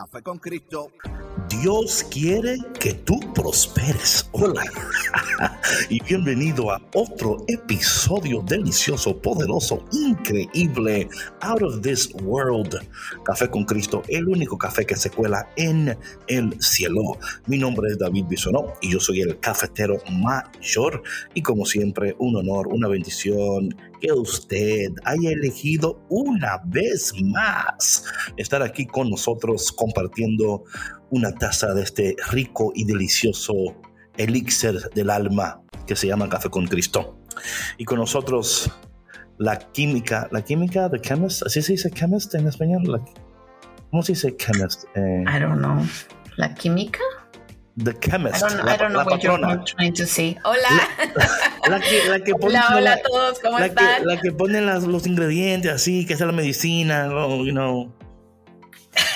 Café con Cristo. Dios quiere que tú prosperes. Hola y bienvenido a otro episodio delicioso, poderoso, increíble, out of this world. Café con Cristo, el único café que se cuela en el cielo. Mi nombre es David Bisonó y yo soy el cafetero mayor y como siempre un honor, una bendición que usted haya elegido una vez más estar aquí con nosotros compartiendo una taza de este rico y delicioso elixir del alma que se llama Café con Cristo. Y con nosotros la química, la química de chemist, ¿así se dice chemist en español? ¿Cómo se dice chemist? I don't know. ¿La química? The chemist. I don't, la, I don't know what patrona. you're trying to say. Hola. La, la que, la que pone, hola, hola a todos, ¿cómo están? Que, la que pone las, los ingredientes así, que es la medicina, you know.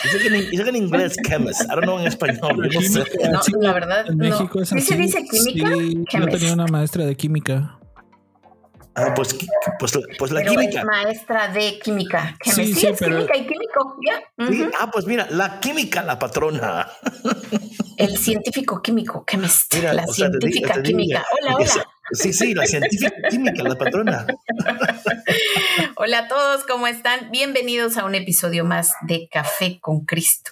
Dice que, en, dice que en inglés chemist, I don't know en español. No, sé. no la verdad, en México es así. ¿Sí se dice química? Sí, yo tenía una maestra de química. Ah, pues, pues, pues la pero química. Es maestra de química. Sí, sí, sí, es pero... química y químico. ¿ya? Sí, Ah, pues mira, la química, la patrona. El científico químico, chemist. Mira, la o sea, te di- científica te química. Hola, hola. Sí, sí, la científica química, la patrona. Hola a todos, ¿cómo están? Bienvenidos a un episodio más de Café con Cristo.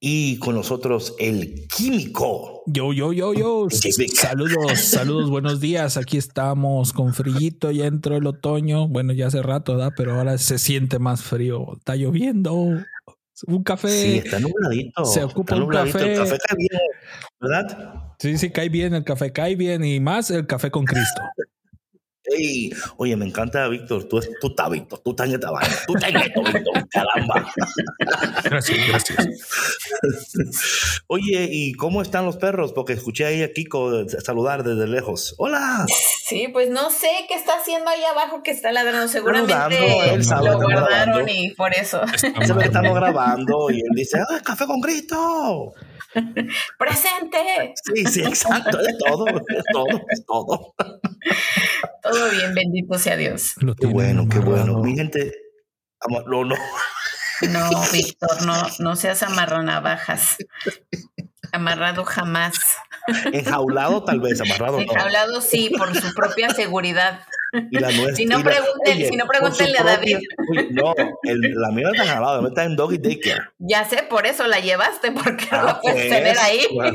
Y con nosotros el químico. Yo, yo, yo, yo. Química. Saludos, saludos, buenos días. Aquí estamos con frillito, ya entró el otoño. Bueno, ya hace rato, ¿verdad? Pero ahora se siente más frío. Está lloviendo. Un café. Sí, está nubladito. Se ocupa está un nubladito. El café. café cae bien, ¿verdad? Sí, sí, cae bien, el café cae bien y más el café con Cristo. Ey, oye, me encanta, Víctor. Tú, tú estás, Víctor. Tú estás en esta vaina. Tú estás en esto, Víctor. Caramba. Gracias, gracias. Oye, ¿y cómo están los perros? Porque escuché ahí a Kiko saludar desde lejos. Hola. Sí, pues no sé qué está haciendo ahí abajo que está ladrando. Seguramente él sabe, lo guardaron grabando. y por eso. Que estamos grabando y él dice, ¡ah, café con Cristo! ¡Presente! Sí, sí, exacto. Es todo, es todo, es todo. Todo bien, bendito sea Dios. Lo Qué bueno, qué bueno. Mi gente, no, no. No, Víctor, no, no seas amarronavajas. Amarrado jamás. Enjaulado tal vez, amarrado no. Hablado sí, por su propia seguridad. Y la nuestra, Si no oye, si no pregúntenle a David. Oye, no, el- la mía no está la mía está en doggy daycare. Ya sé, por eso la llevaste, porque no Ah, la puedes tener ahí. Pues,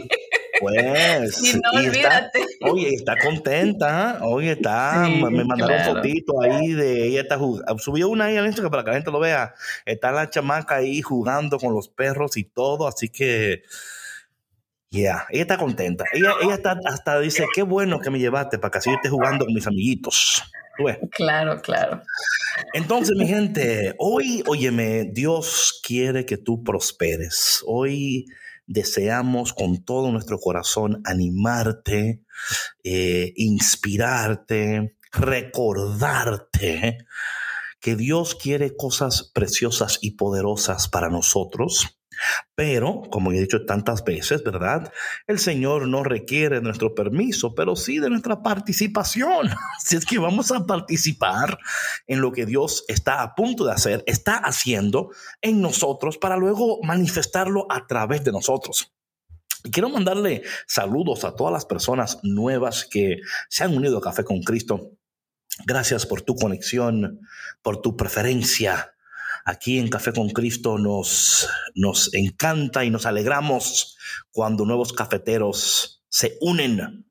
pues, Si no, y está- olvídate. oye, está contenta. Oye, está. Sí, me mandaron claro. fotito ahí de ella está jugando. Subió una ahí al Instagram para que la gente lo vea. Está la chamaca ahí jugando con los perros y todo. Así que, yeah, ella está contenta. Ella, ella está hasta dice, qué bueno que me llevaste para que así esté jugando con mis amiguitos. Tú ves. Claro, claro. Entonces, mi gente, hoy, óyeme, Dios quiere que tú prosperes. Hoy deseamos con todo nuestro corazón animarte, eh, inspirarte, recordarte que Dios quiere cosas preciosas y poderosas para nosotros. Pero, como he dicho tantas veces, ¿verdad? El Señor no requiere nuestro permiso, pero sí de nuestra participación. Si es que vamos a participar en lo que Dios está a punto de hacer, está haciendo en nosotros para luego manifestarlo a través de nosotros. Y quiero mandarle saludos a todas las personas nuevas que se han unido a Café con Cristo. Gracias por tu conexión, por tu preferencia. Aquí en Café con Cristo nos, nos encanta y nos alegramos cuando nuevos cafeteros se unen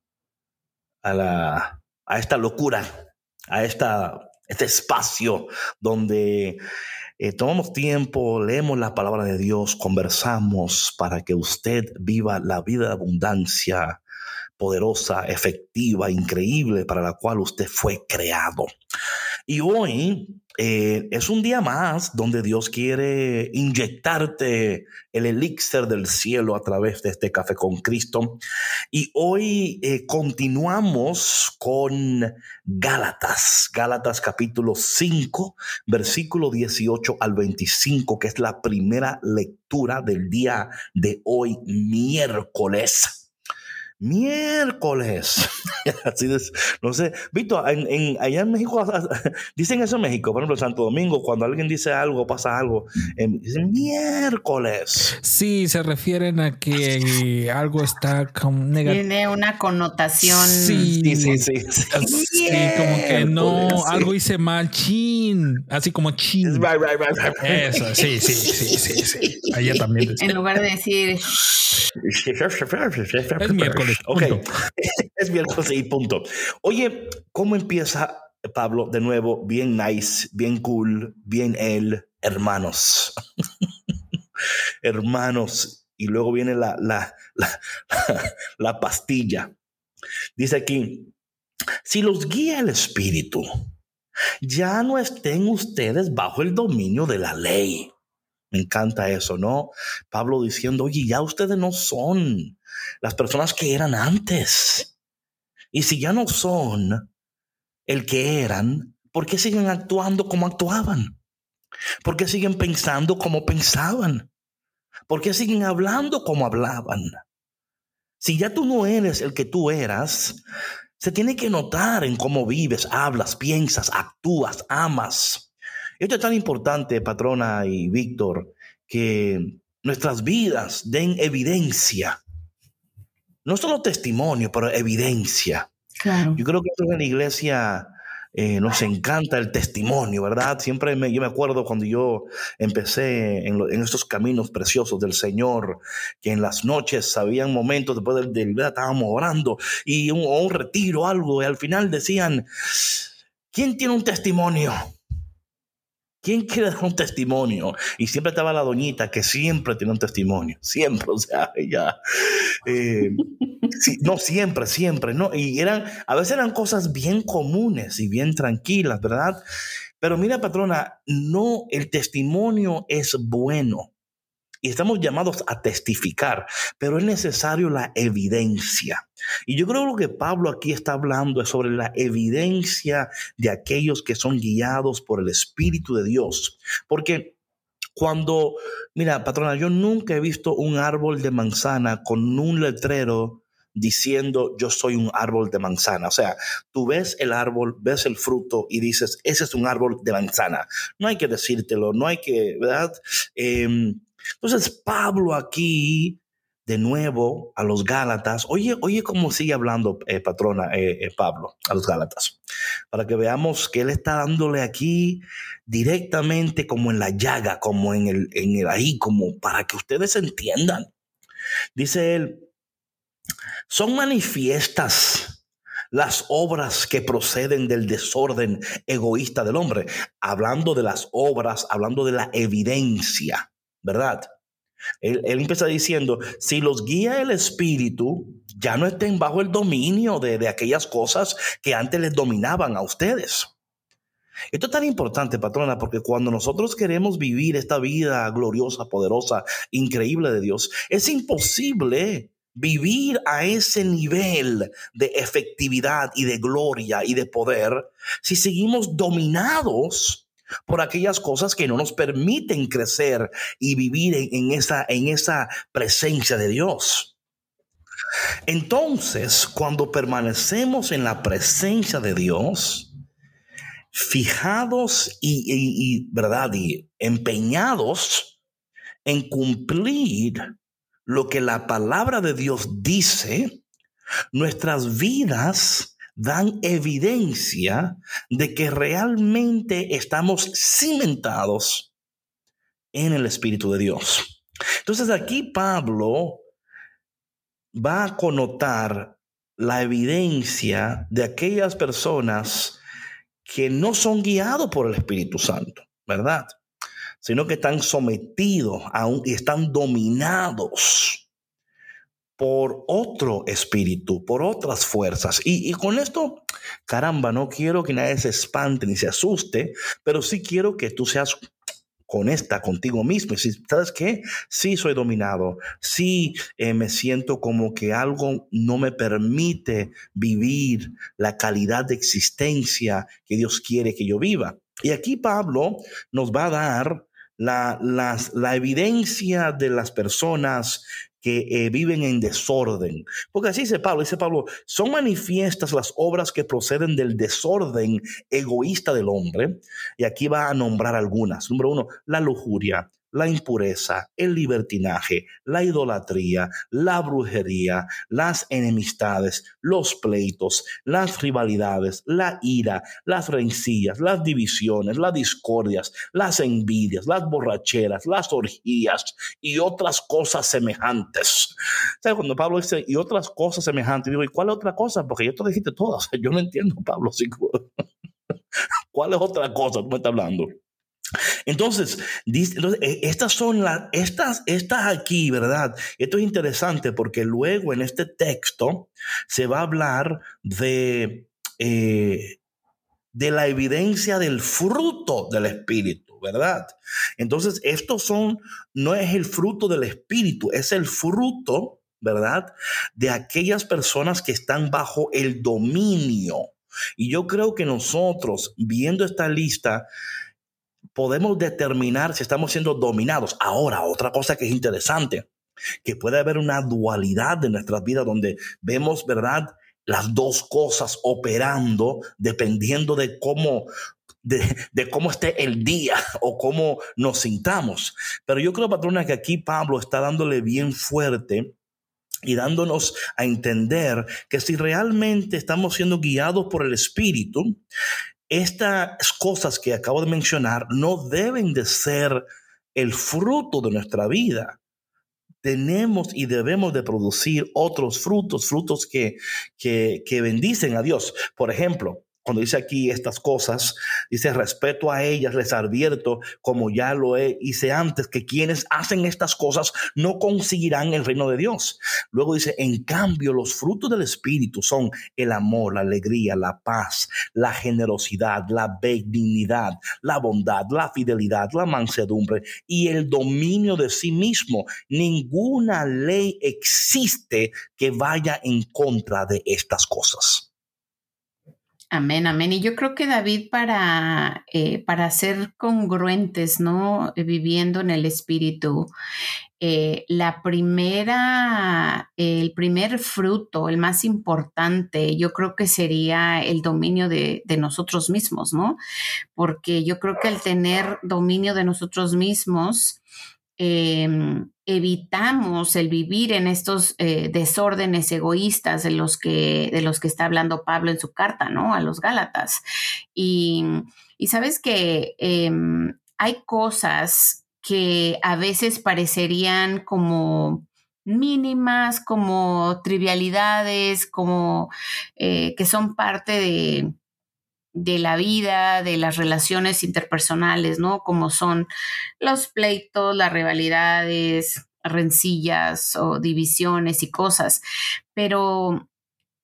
a, la, a esta locura, a esta, este espacio donde eh, tomamos tiempo, leemos la palabra de Dios, conversamos para que usted viva la vida de abundancia poderosa, efectiva, increíble para la cual usted fue creado. Y hoy eh, es un día más donde Dios quiere inyectarte el elixir del cielo a través de este café con Cristo. Y hoy eh, continuamos con Gálatas, Gálatas capítulo 5, versículo 18 al 25, que es la primera lectura del día de hoy, miércoles miércoles. Así no sé, Víctor, en, allá en México dicen eso en México, por ejemplo, en Santo Domingo, cuando alguien dice algo, pasa algo, em, dicen miércoles. Sí, se refieren a que algo está como negativo. Tiene una connotación. Sí, sí, sí. Sí, como que no, algo hice mal, chin, así como chin. Right, right, right, Eso, sí, sí, sí, sí, sí. Allá también. En lugar de decir. Es miércoles. Ok, es miércoles y punto. Oye, ¿cómo empieza Pablo de nuevo? Bien nice, bien cool, bien él, hermanos. hermanos. Y luego viene la, la, la, la pastilla. Dice aquí, si los guía el Espíritu, ya no estén ustedes bajo el dominio de la ley. Me encanta eso, ¿no? Pablo diciendo, oye, ya ustedes no son las personas que eran antes. Y si ya no son el que eran, ¿por qué siguen actuando como actuaban? ¿Por qué siguen pensando como pensaban? ¿Por qué siguen hablando como hablaban? Si ya tú no eres el que tú eras, se tiene que notar en cómo vives, hablas, piensas, actúas, amas. Esto es tan importante, patrona y Víctor, que nuestras vidas den evidencia. No solo testimonio, pero evidencia. Yo creo que en la iglesia eh, nos encanta el testimonio, ¿verdad? Siempre me, yo me acuerdo cuando yo empecé en, estos caminos preciosos del Señor, que en las noches habían momentos después del, del estábamos orando y un, un retiro, algo, y al final decían, ¿quién tiene un testimonio? ¿Quién quiere dar un testimonio? Y siempre estaba la doñita que siempre tiene un testimonio, siempre, o sea, ella, eh, no siempre, siempre, no, y eran, a veces eran cosas bien comunes y bien tranquilas, ¿verdad? Pero mira, patrona, no, el testimonio es bueno, y estamos llamados a testificar, pero es necesario la evidencia. Y yo creo que Pablo aquí está hablando es sobre la evidencia de aquellos que son guiados por el Espíritu de Dios. Porque cuando, mira, patrona, yo nunca he visto un árbol de manzana con un letrero diciendo yo soy un árbol de manzana. O sea, tú ves el árbol, ves el fruto y dices, ese es un árbol de manzana. No hay que decírtelo, no hay que, ¿verdad? Eh, entonces Pablo aquí, de nuevo, a los Gálatas, oye, oye cómo sigue hablando eh, patrona eh, eh, Pablo a los Gálatas, para que veamos que él está dándole aquí directamente como en la llaga, como en el, en el ahí, como para que ustedes entiendan. Dice él, son manifiestas las obras que proceden del desorden egoísta del hombre, hablando de las obras, hablando de la evidencia. ¿Verdad? Él, empieza diciendo, si los guía el Espíritu, ya no estén bajo el dominio de, de aquellas cosas que antes les dominaban a ustedes. Esto es tan importante, patrona, porque cuando nosotros queremos vivir esta vida gloriosa, poderosa, increíble de Dios, es imposible vivir a ese nivel de efectividad y de gloria y de poder si seguimos dominados por aquellas cosas que no nos permiten crecer y vivir en, esa, en esa presencia de Dios. Entonces, cuando permanecemos en la presencia de Dios, fijados y, ¿verdad? y empeñados en cumplir lo que la palabra de Dios dice, nuestras vidas dan evidencia de que realmente estamos cimentados en el Espíritu de Dios. Entonces aquí Pablo va a connotar la evidencia de aquellas personas que no son guiados por el Espíritu Santo, ¿verdad? sino que están sometidos y están dominados por otro espíritu, por otras fuerzas. Y, y, con esto, caramba, no quiero que nadie se espante ni se asuste, pero sí quiero que tú seas esta contigo mismo. Si, ¿sabes qué? Sí soy dominado. Sí eh, me siento como que algo no me permite vivir la calidad de existencia que Dios quiere que yo viva. Y aquí Pablo nos va a dar la, la evidencia de las personas que eh, viven en desorden. Porque así dice Pablo, dice Pablo, son manifiestas las obras que proceden del desorden egoísta del hombre. Y aquí va a nombrar algunas. Número uno, la lujuria, la impureza, el libertinaje, la idolatría, la brujería, las enemistades, los pleitos, las rivalidades, la ira, las rencillas, las divisiones, las discordias, las envidias, las borracheras, las orgías y otras cosas semejantes. ¿Sabes? Cuando Pablo dice y otras cosas semejantes, digo, ¿y cuál es otra cosa? Porque yo te dijiste todas. Yo no entiendo, Pablo. ¿Cuál es otra cosa? Tú me estás hablando. Entonces, eh, estas son las, estas, estas aquí, ¿verdad? Esto es interesante porque luego en este texto se va a hablar de, eh, de la evidencia del fruto del Espíritu, ¿verdad? Entonces, estos son, no es el fruto del Espíritu, es el fruto, ¿verdad? De aquellas personas que están bajo el dominio. Y yo creo que nosotros, viendo esta lista, podemos determinar si estamos siendo dominados. Ahora, otra cosa que es interesante, que puede haber una dualidad en nuestras vidas donde vemos, ¿verdad? Las dos cosas operando dependiendo de cómo, de, de, cómo esté el día o cómo nos sintamos. Pero yo creo, patrona, que aquí Pablo está dándole bien fuerte y dándonos a entender que si realmente estamos siendo guiados por el Espíritu, estas cosas que acabo de mencionar no deben de ser el fruto de nuestra vida. Tenemos y debemos de producir otros frutos, frutos que, que, que bendicen a Dios. Por ejemplo, cuando dice aquí estas cosas, dice respeto a ellas, les advierto, como ya lo hice antes, que quienes hacen estas cosas no conseguirán el reino de Dios. Luego dice, en cambio, los frutos del Espíritu son el amor, la alegría, la paz, la generosidad, la benignidad, la bondad, la fidelidad, la mansedumbre y el dominio de sí mismo. Ninguna ley existe que vaya en contra de estas cosas. Amén, amén. Y yo creo que David para, eh, para ser congruentes, ¿no? Eh, viviendo en el Espíritu, eh, la primera, el primer fruto, el más importante, yo creo que sería el dominio de, de nosotros mismos, ¿no? Porque yo creo que el tener dominio de nosotros mismos, Em, evitamos el vivir en estos eh, desórdenes egoístas de los, que, de los que está hablando Pablo en su carta, ¿no? A los Gálatas. Y, sabes que em, hay cosas que a veces parecerían como mínimas, como trivialidades, como eh, que son parte de, de la vida, de las relaciones interpersonales, ¿no? Como son los pleitos, las rivalidades, rencillas o divisiones y cosas. Pero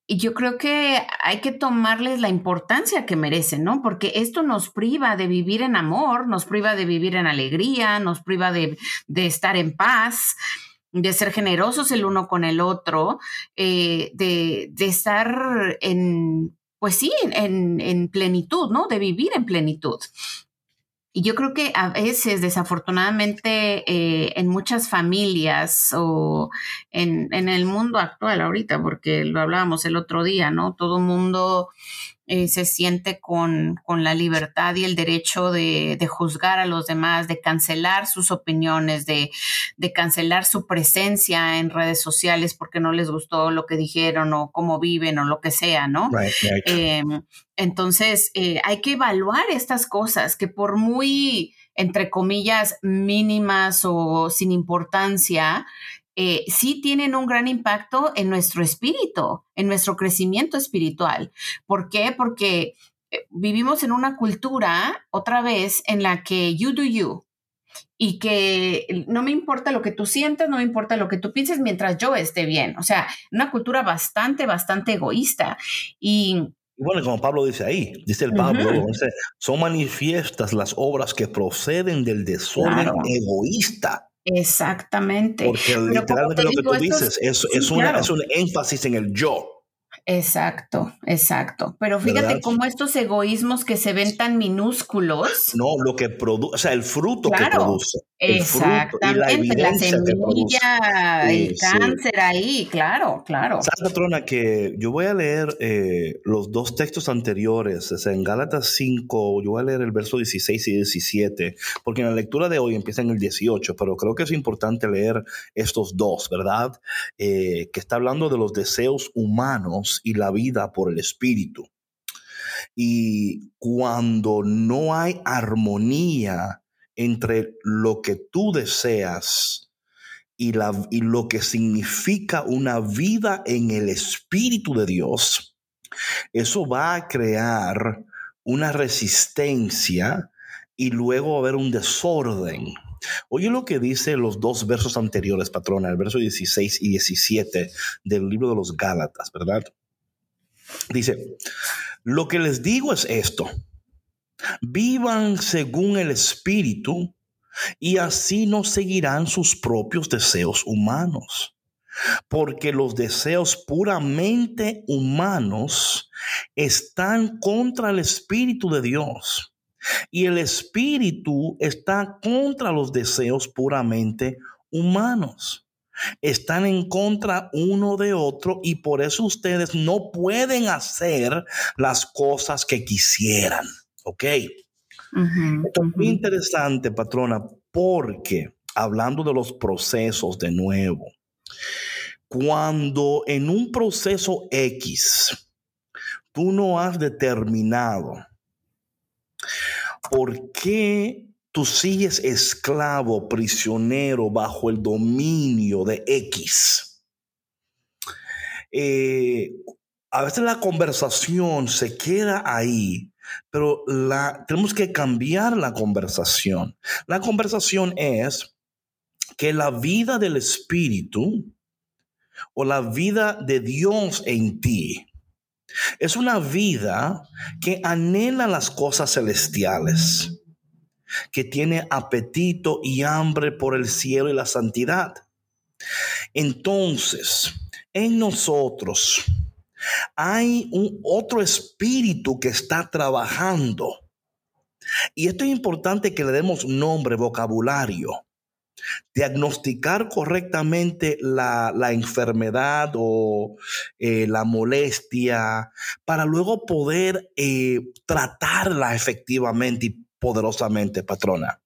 yo creo que hay que tomarles la importancia que merecen, ¿no? Porque esto nos priva de vivir en amor, nos priva de vivir en alegría, nos priva de, estar en paz de ser generosos el uno con el otro, eh, de, de, estar en, pues sí, en, plenitud, ¿no? De vivir en plenitud. Y yo creo que a veces, desafortunadamente, eh, en muchas familias o en, en, el mundo actual ahorita, porque lo hablábamos el otro día, ¿no? Todo mundo eh, se siente con, la libertad y el derecho de, juzgar a los demás, de cancelar sus opiniones, de, cancelar su presencia en redes sociales porque no les gustó lo que dijeron o cómo viven o lo que sea, ¿no? Em, entonces, eh, hay que evaluar estas cosas que por muy, entre comillas, mínimas o sin importancia, eh, sí tienen un gran impacto en nuestro espíritu, en nuestro crecimiento espiritual. ¿Por qué? Porque eh, vivimos en una cultura, otra vez, en la que you do you. y que no me importa lo que tú sientas, no me importa lo que tú pienses mientras yo esté bien. O sea, una cultura bastante, bastante egoísta. Y bueno, como Pablo dice ahí, dice el Pablo, son manifiestas las obras que proceden del desorden egoísta. Exactamente. Porque literalmente lo que tú dices es, es, un énfasis en el yo. Exacto, exacto. Pero fíjate cómo estos egoísmos que se ven tan minúsculos. No, lo que produce, o sea, el fruto que produce. Exactamente, la, semilla, el cáncer ahí, claro, claro. ¿Sabes, patrona, que yo voy a leer eh, los dos textos anteriores, o sea, en Gálatas 5, yo voy a leer el verso 16 y 17, porque en la lectura de hoy empieza en el 18, pero creo que es importante leer estos dos, ¿verdad? Eh, que está hablando de los deseos humanos y la vida por el Espíritu. Y cuando no hay armonía entre lo que tú deseas y, la, y lo que significa una vida en el Espíritu de Dios, eso va a crear una resistencia y luego va a haber un desorden. Oye lo que dice los dos versos anteriores, patrona, el verso 16 y 17 del libro de los Gálatas, ¿verdad? Dice, lo que les digo es esto, vivan según el Espíritu y así no seguirán sus propios deseos humanos. Porque los deseos puramente humanos están contra el Espíritu de Dios. Y el Espíritu está contra los deseos puramente humanos están en contra uno de otro y por eso ustedes no pueden hacer las cosas que quisieran. ¿Ok? Esto es muy interesante, patrona, porque hablando de los procesos de nuevo, cuando en un proceso X tú no has determinado por qué tú sigues esclavo, prisionero bajo el dominio de X. Eh, a veces la conversación se queda ahí, pero la, tenemos que cambiar la conversación. La conversación es que la vida del Espíritu o la vida de Dios en ti es una vida que anhela las cosas celestiales que tiene apetito y hambre por el cielo y la santidad. Entonces, en nosotros hay un otro espíritu que está trabajando. Y esto es importante que le demos nombre, vocabulario. Diagnosticar correctamente la, enfermedad o eh, la molestia para luego poder eh, tratarla efectivamente y poderosamente, patrona.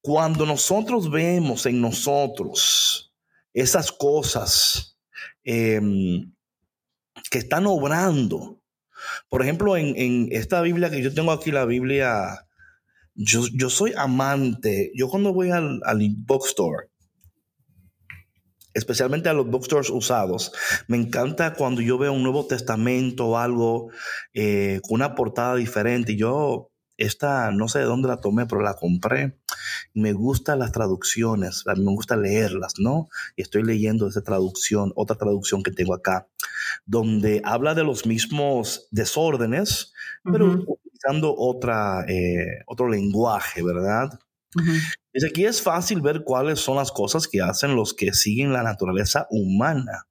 Cuando nosotros vemos en nosotros esas cosas em, que están obrando, por ejemplo, en, esta Biblia que yo tengo aquí, la Biblia, yo, yo soy amante, yo cuando voy al, al bookstore, especialmente a los bookstores usados. Me encanta cuando yo veo un Nuevo Testamento o algo eh, con una portada diferente. Yo esta no sé de dónde la tomé, pero la compré. Me gustan las traducciones, me gusta leerlas, ¿no? Y estoy leyendo esa traducción, otra traducción que tengo acá, donde habla de los mismos desórdenes, pero utilizando otra, eh, otro lenguaje, ¿verdad? Uh aquí es fácil ver cuáles son las cosas que hacen los que siguen la naturaleza humana.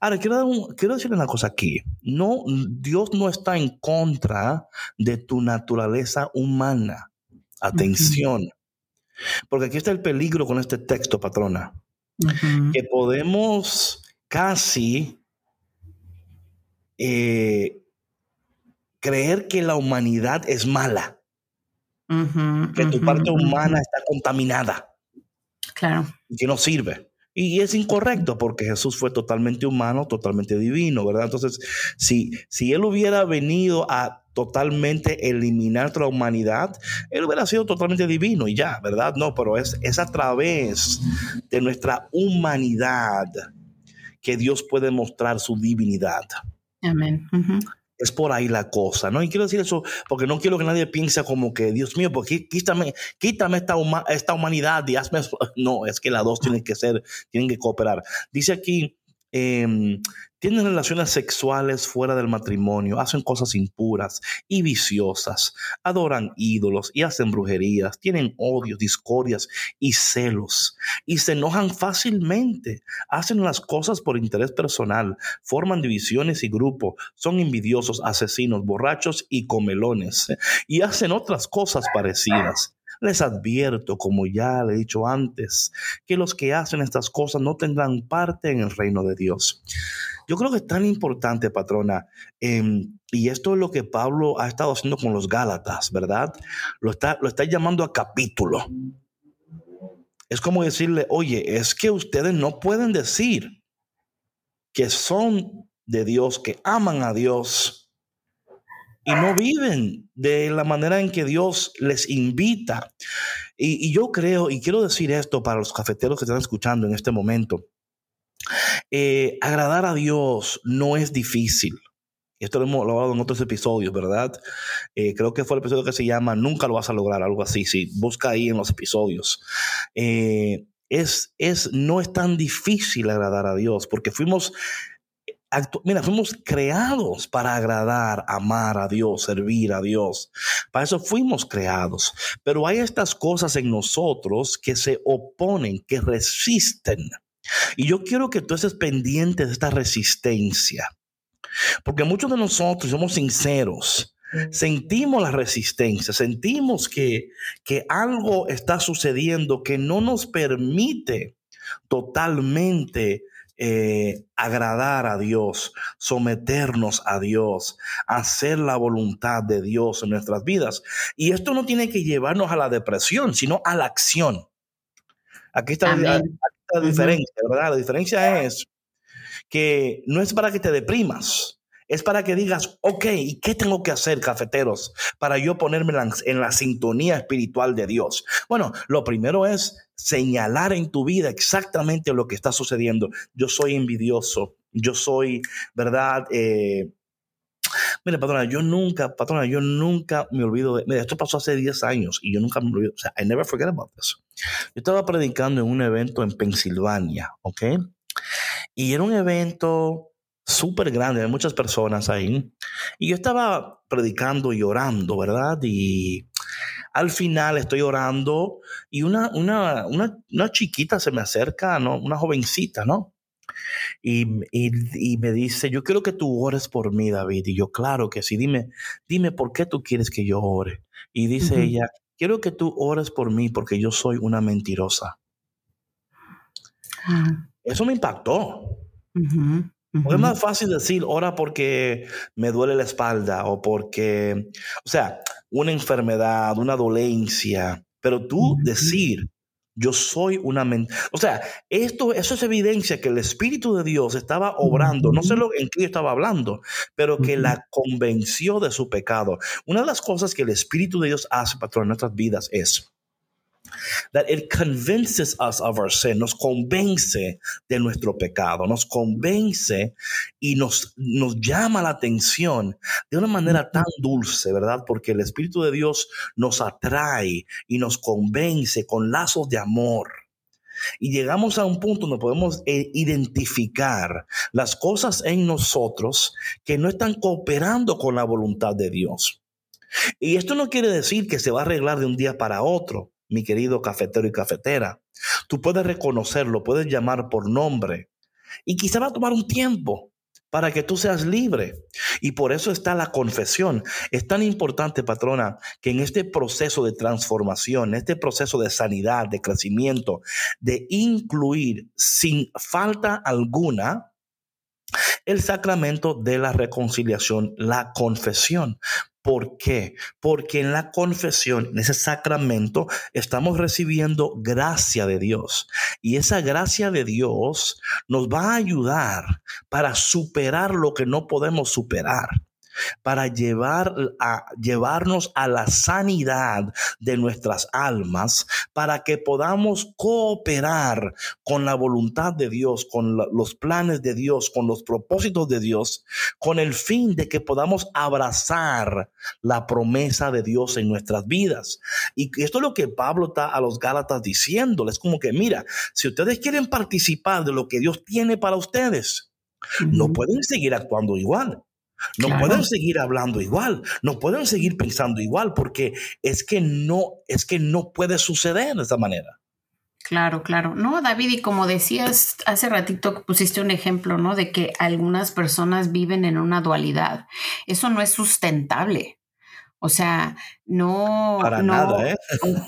Ahora, quiero, quiero decirle una cosa aquí. No, Dios no está en contra de tu naturaleza humana. Atención. Porque aquí está el peligro con este texto, patrona. Que podemos casi eh, creer que la humanidad es mala. que tu parte humana está contaminada. Claro. Y que no sirve. Y es incorrecto porque Jesús fue totalmente humano, totalmente divino, ¿verdad? Entonces, si, si Él hubiera venido a totalmente eliminar la humanidad, Él hubiera sido totalmente divino y ya, ¿verdad? No, pero es, es a través de nuestra humanidad que Dios puede mostrar su divinidad. Amén. Es por ahí la cosa, ¿no? Y quiero decir eso porque no quiero que nadie piense como que, Dios mío, porque quítame, quítame esta, esta humanidad y hazme... No, es que las dos tienen que ser, tienen que cooperar. Dice aquí, eh, tienen relaciones sexuales fuera del matrimonio, hacen cosas impuras y viciosas, adoran ídolos y hacen brujerías, tienen odios, discordias y celos y se enojan fácilmente, hacen las cosas por interés personal, forman divisiones y grupos, son envidiosos, asesinos, borrachos y comelones y hacen otras cosas parecidas. Les advierto, como ya le he dicho antes, que los que hacen estas cosas no tendrán parte en el reino de Dios. Yo creo que es tan importante, patrona, em, y esto es lo que Pablo ha estado haciendo con los Gálatas, ¿verdad? Lo está, lo está llamando a capítulo. Es como decirle, oye, es que ustedes no pueden decir que son de Dios, que aman a Dios, y no viven de la manera en que Dios les invita. Y, yo creo, y quiero decir esto para los cafeteros que están escuchando en este momento, eh, agradar a Dios no es difícil. Esto lo hemos hablado en otros episodios, ¿verdad? Eh, creo que fue el episodio que se llama Nunca lo vas a lograr, algo así. Sí, busca ahí en los episodios. Eh, es, es, no es tan difícil agradar a Dios porque fuimos mira, fuimos creados para agradar, amar a Dios, servir a Dios. Para eso fuimos creados. Pero hay estas cosas en nosotros que se oponen, que resisten. Y yo quiero que tú estés pendiente de esta resistencia. Porque muchos de nosotros somos sinceros. Sentimos la resistencia, sentimos que, que algo está sucediendo que no nos permite totalmente eh, agradar a Dios, someternos a Dios, hacer la voluntad de Dios en nuestras vidas. Y esto no tiene que llevarnos a la depresión, sino a la acción. Aquí está, la, diferencia, ¿verdad? La diferencia es que no es para que te deprimas, es para que digas, ok, ¿y qué tengo que hacer, cafeteros, para yo ponerme en la, sintonía espiritual de Dios? Bueno, lo primero es señalar en tu vida exactamente lo que está sucediendo. Yo soy envidioso, yo soy, ¿verdad? Eh, Mire, patrona, yo nunca, patrona, yo nunca me olvido de. Mira, esto pasó hace 10 años y yo nunca me olvido. O sea, I never forget about this. Yo estaba predicando en un evento en Pensilvania, ¿ok? Y era un evento súper grande, hay muchas personas ahí. Y yo estaba predicando y orando, ¿verdad? Y al final estoy orando y una, una, una, una chiquita se me acerca, ¿no? Una jovencita, ¿no? Y, y, me dice, yo quiero que tú ores por mí, David. Y yo, claro que sí, dime, dime por qué tú quieres que yo ore. Y dice ella, quiero que tú ores por mí porque yo soy una mentirosa. Ah. Eso me impactó. Es más fácil decir, ora porque me duele la espalda o porque, o sea, una enfermedad, una dolencia, pero tú decir, yo soy una O sea, esto, eso es evidencia que el Espíritu de Dios estaba obrando, no sé lo en qué estaba hablando, pero que la convenció de su pecado. Una de las cosas que el Espíritu de Dios hace, patrón, en nuestras vidas es That it convinces us of our sin, nos convence de nuestro pecado, nos convence y nos, nos llama la atención de una manera tan dulce, ¿verdad? Porque el Espíritu de Dios nos atrae y nos convence con lazos de amor. Y llegamos a un punto donde podemos eh, identificar las cosas en nosotros que no están cooperando con la voluntad de Dios. Y esto no quiere decir que se va a arreglar de un día para otro mi querido cafetero y cafetera. Tú puedes reconocerlo, puedes llamar por nombre. Y quizá va a tomar un tiempo para que tú seas libre. Y por eso está la confesión. Es tan importante, patrona, que en este proceso de transformación, en este proceso de sanidad, de crecimiento, de incluir sin falta alguna el sacramento de la reconciliación, la confesión. ¿Por qué? Porque en la confesión, en ese sacramento, estamos recibiendo gracia de Dios. Y esa gracia de Dios nos va a ayudar para superar lo que no podemos superar. Para llevar a, llevarnos a la sanidad de nuestras almas, para que podamos cooperar con la voluntad de Dios, con los planes de Dios, con los propósitos de Dios, con el fin de que podamos abrazar la promesa de Dios en nuestras vidas. Y esto es lo que Pablo está a los Gálatas diciéndoles, como que mira, si ustedes quieren participar de lo que Dios tiene para ustedes, no pueden seguir actuando igual. No pueden seguir hablando igual, no pueden seguir pensando igual, porque es que no, es que no puede suceder de esa manera. Claro, claro. No, David, y como decías hace ratito, pusiste un ejemplo, ¿no? De que algunas personas viven en una dualidad. Eso no es sustentable. O sea, no. Para nada, ¿eh?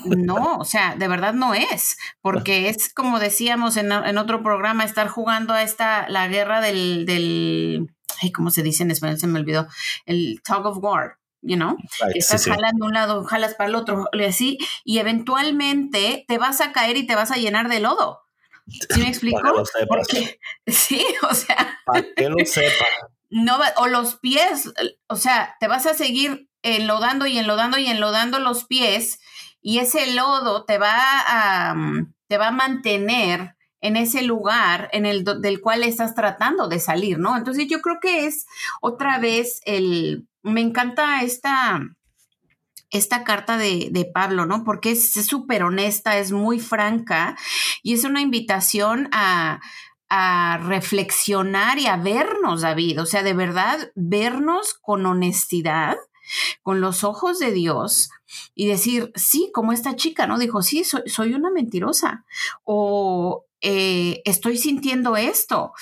No, o sea, de verdad no es. Porque es como decíamos en, en otro programa, estar jugando a esta, la guerra del, del ay, ¿cómo se dice en español? Se me olvidó, el tug of war, you know, estás jalando un lado, jalas para el otro, y así, y eventualmente te vas a caer y te vas a llenar de lodo. ¿Sí me explico? Porque, sí, o sea. Para que lo sepa. No, o los pies, o sea, te vas a seguir enlodando y enlodando y enlodando los pies, y ese lodo te va a, te va a mantener en ese lugar en el del cual estás tratando de salir, ¿no? Entonces yo creo que es otra vez el, me encanta esta, esta carta de, de, Pablo, ¿no? Porque es súper honesta, es muy franca y es una invitación a, a reflexionar y a vernos, David, o sea, de verdad, vernos con honestidad, con los ojos de Dios y decir, sí, como esta chica, ¿no? Dijo, sí, soy, soy una mentirosa. O eh, estoy sintiendo esto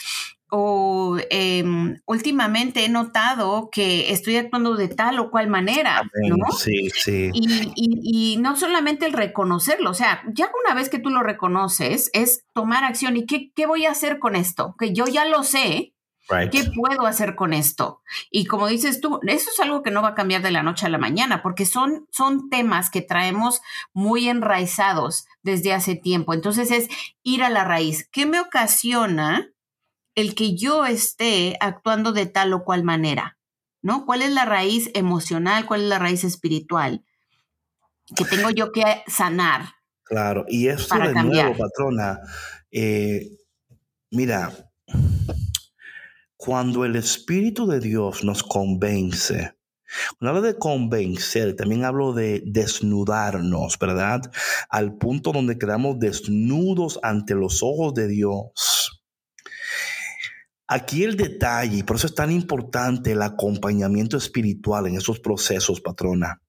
o em, últimamente he notado que estoy actuando de tal o cual manera, ¿no? Sí, sí. Y, no solamente el reconocerlo, o sea, ya una vez que tú lo reconoces, es tomar acción. ¿Y qué, qué voy a hacer con esto? Que yo ya lo sé, ¿Qué puedo hacer con esto? Y como dices tú, eso es algo que no va a cambiar de la noche a la mañana, porque son, son temas que traemos muy enraizados desde hace tiempo. Entonces es ir a la raíz. ¿Qué me ocasiona el que yo esté actuando de tal o cual manera? ¿No? ¿Cuál es la raíz emocional? ¿Cuál es la raíz espiritual? Que tengo yo que sanar. Claro, y esto de nuevo, patrona, eh, mira, cuando el Espíritu de Dios nos convence, cuando hablo de convencer, también hablo de desnudarnos, ¿verdad? Al punto donde quedamos desnudos ante los ojos de Dios. Aquí el detalle, por eso es tan importante el acompañamiento espiritual en esos procesos, patrona.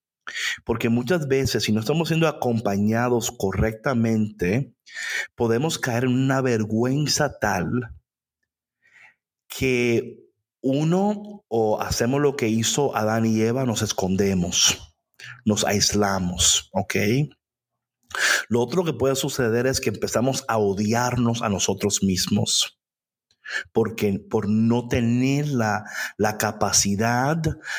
Porque muchas veces, si no estamos siendo acompañados correctamente, podemos caer en una vergüenza tal que uno o hacemos lo que hizo Adán y Eva, nos escondemos, nos aislamos, ¿ok? Lo otro que puede suceder es que empezamos a odiarnos a nosotros mismos. Porque por no tener la, la capacidad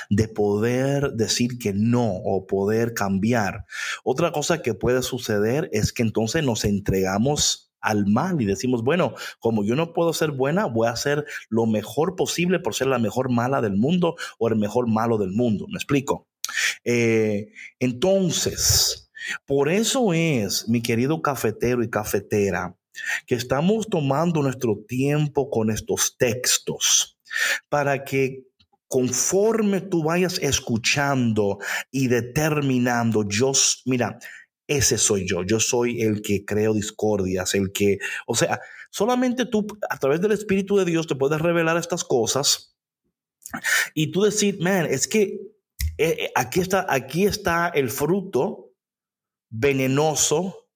de poder decir que no o poder cambiar. Otra cosa que puede suceder es que entonces nos entregamos al mal y decimos, bueno, como yo no puedo ser buena, voy a hacer lo mejor posible por ser la mejor mala del mundo o el mejor malo del mundo. ¿Me explico? Eh, entonces, por eso es, mi querido cafetero y cafetera, que estamos tomando nuestro tiempo con estos textos para que conforme tú vayas escuchando y determinando, yo, mira, ese soy yo. Yo soy el que creo discordias, el que, o sea, solamente tú a través del Espíritu de Dios te puedes revelar estas cosas y tú decir, man, es que eh, eh, aquí, está, aquí está el fruto venenoso,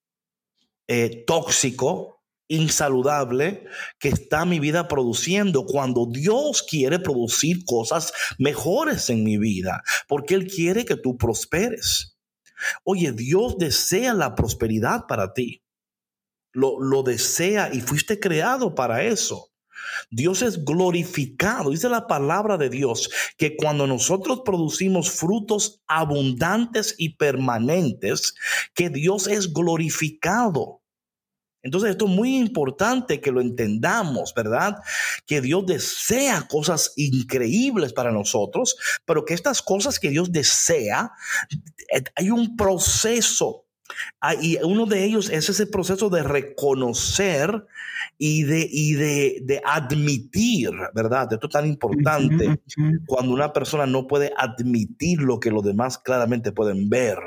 eh, tóxico, insaludable que está mi vida produciendo cuando Dios quiere producir cosas mejores en mi vida, porque Él quiere que tú prosperes. Oye, Dios desea la prosperidad para ti. Lo, lo desea y fuiste creado para eso. Dios es glorificado. Dice la palabra de Dios que cuando nosotros producimos frutos abundantes y permanentes, que Dios es glorificado. Entonces esto es muy importante que lo entendamos, ¿verdad? Que Dios desea cosas increíbles para nosotros, pero que estas cosas que Dios desea, eh, hay un proceso. Ah, y uno de ellos es ese proceso de reconocer y de, y de, admitir, ¿verdad? Esto es tan importante cuando una persona no puede admitir lo que los demás claramente pueden ver.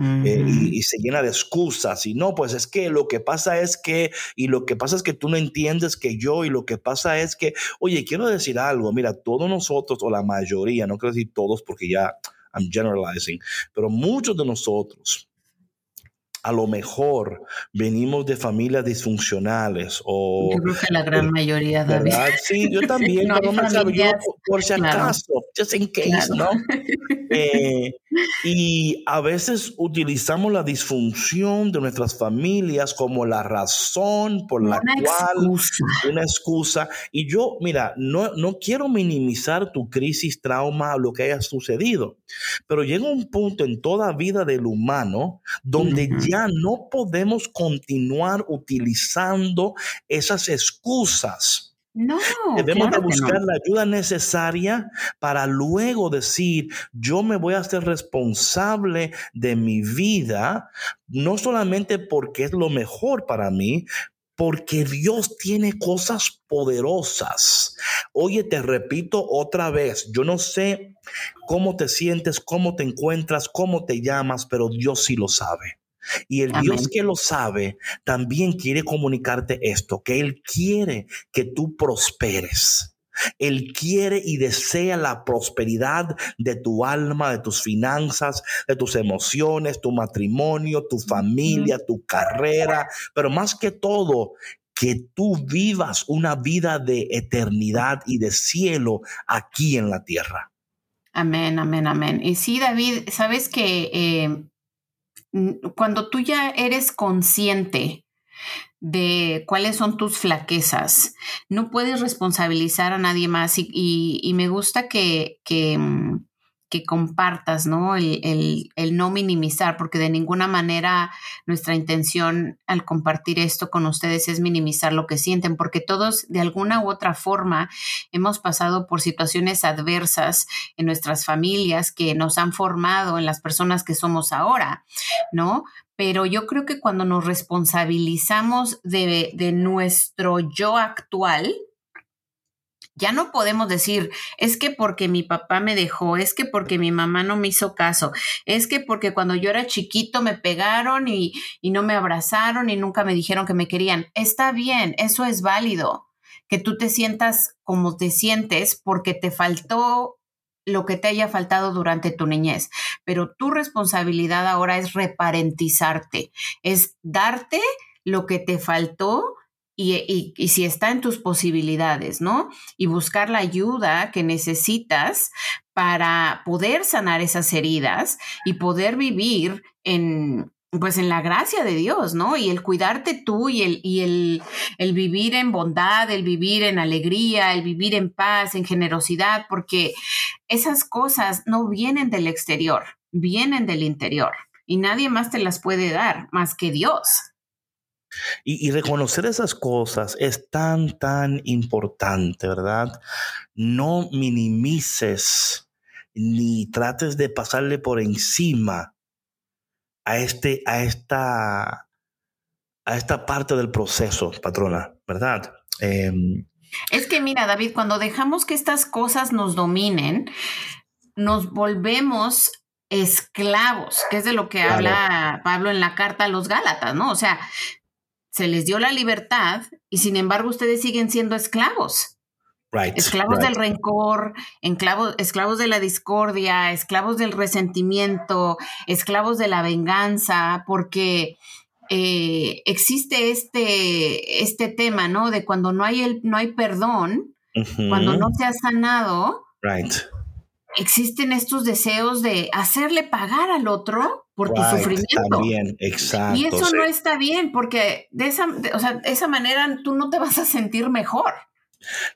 Eh, y, se llena de excusas y no, pues es que lo que pasa es que, y lo que pasa es que tú no entiendes que yo, y lo que pasa es que, oye, quiero decir algo, mira, todos nosotros, o la mayoría, no quiero decir todos porque ya I'm generalizing, pero muchos de nosotros, a lo mejor venimos de familias disfuncionales o... Yo creo que la gran mayoría, David. Sí, yo también, pero no me por, si acaso, just in case, ¿no? Eh, y a veces utilizamos la disfunción de nuestras familias como la razón por la cual... Una excusa. Y yo, mira, no, no quiero minimizar tu crisis, trauma lo que haya sucedido, pero llega un punto en toda vida del humano donde ya no podemos continuar utilizando esas excusas. No, debemos de buscar la ayuda necesaria para luego decir, yo me voy a hacer responsable de mi vida, no solamente porque es lo mejor para mí, porque Dios tiene cosas poderosas. Oye, te repito otra vez, yo no sé cómo te sientes, cómo te encuentras, cómo te llamas, pero Dios sí lo sabe. Y el Dios que lo sabe también quiere comunicarte esto, que Él quiere que tú prosperes. Él quiere y desea la prosperidad de tu alma, de tus finanzas, de tus emociones, tu matrimonio, tu familia, tu carrera, pero más que todo, que tú vivas una vida de eternidad y de cielo aquí en la tierra. Amén, amén, amén. Y sí, David, sabes que eh, cuando tú ya eres consciente de cuáles son tus flaquezas, no puedes responsabilizar a nadie más y, me gusta que, que, mm, que compartas, ¿no? El, no minimizar, porque de ninguna manera nuestra intención al compartir esto con ustedes es minimizar lo que sienten, porque todos de alguna u otra forma hemos pasado por situaciones adversas en nuestras familias que nos han formado en las personas que somos ahora, ¿no? Pero yo creo que cuando nos responsabilizamos de, de nuestro yo actual, ya no podemos decir, es que porque mi papá me dejó, es que porque mi mamá no me hizo caso, es que porque cuando yo era chiquito me pegaron y, y no me abrazaron y nunca me dijeron que me querían. Está bien, eso es válido, que tú te sientas como te sientes porque te faltó lo que te haya faltado durante tu niñez, pero tu responsabilidad ahora es reparentizarte, es darte lo que te faltó y, si está en tus posibilidades, ¿no? Y buscar la ayuda que necesitas para poder sanar esas heridas y poder vivir en, pues en la gracia de Dios, ¿no? Y el cuidarte tú y el, y el, el vivir en bondad, el vivir en alegría, el vivir en paz, en generosidad, porque esas cosas no vienen del exterior, vienen del interior y nadie más te las puede dar más que Dios. Y, reconocer esas cosas es tan, tan importante, ¿verdad? No minimices ni trates de pasarle por encima a, este, a, esta, a esta parte del proceso, patrona, ¿verdad? Em, es que mira, David, cuando dejamos que estas cosas nos dominen, nos volvemos esclavos, que es de lo que habla Pablo en la carta a los Gálatas, ¿no? O sea, se les dio la libertad y sin embargo ustedes siguen siendo esclavos. esclavos del rencor, esclavos, esclavos de la discordia, esclavos del resentimiento, esclavos de la venganza, porque eh, existe este, este tema, ¿no? De cuando no hay, el, no hay perdón, cuando no se ha sanado, existen estos deseos de hacerle pagar al otro por tu sufrimiento. También, exacto. Y eso no está bien, porque de esa, o sea, de esa manera tú no te vas a sentir mejor.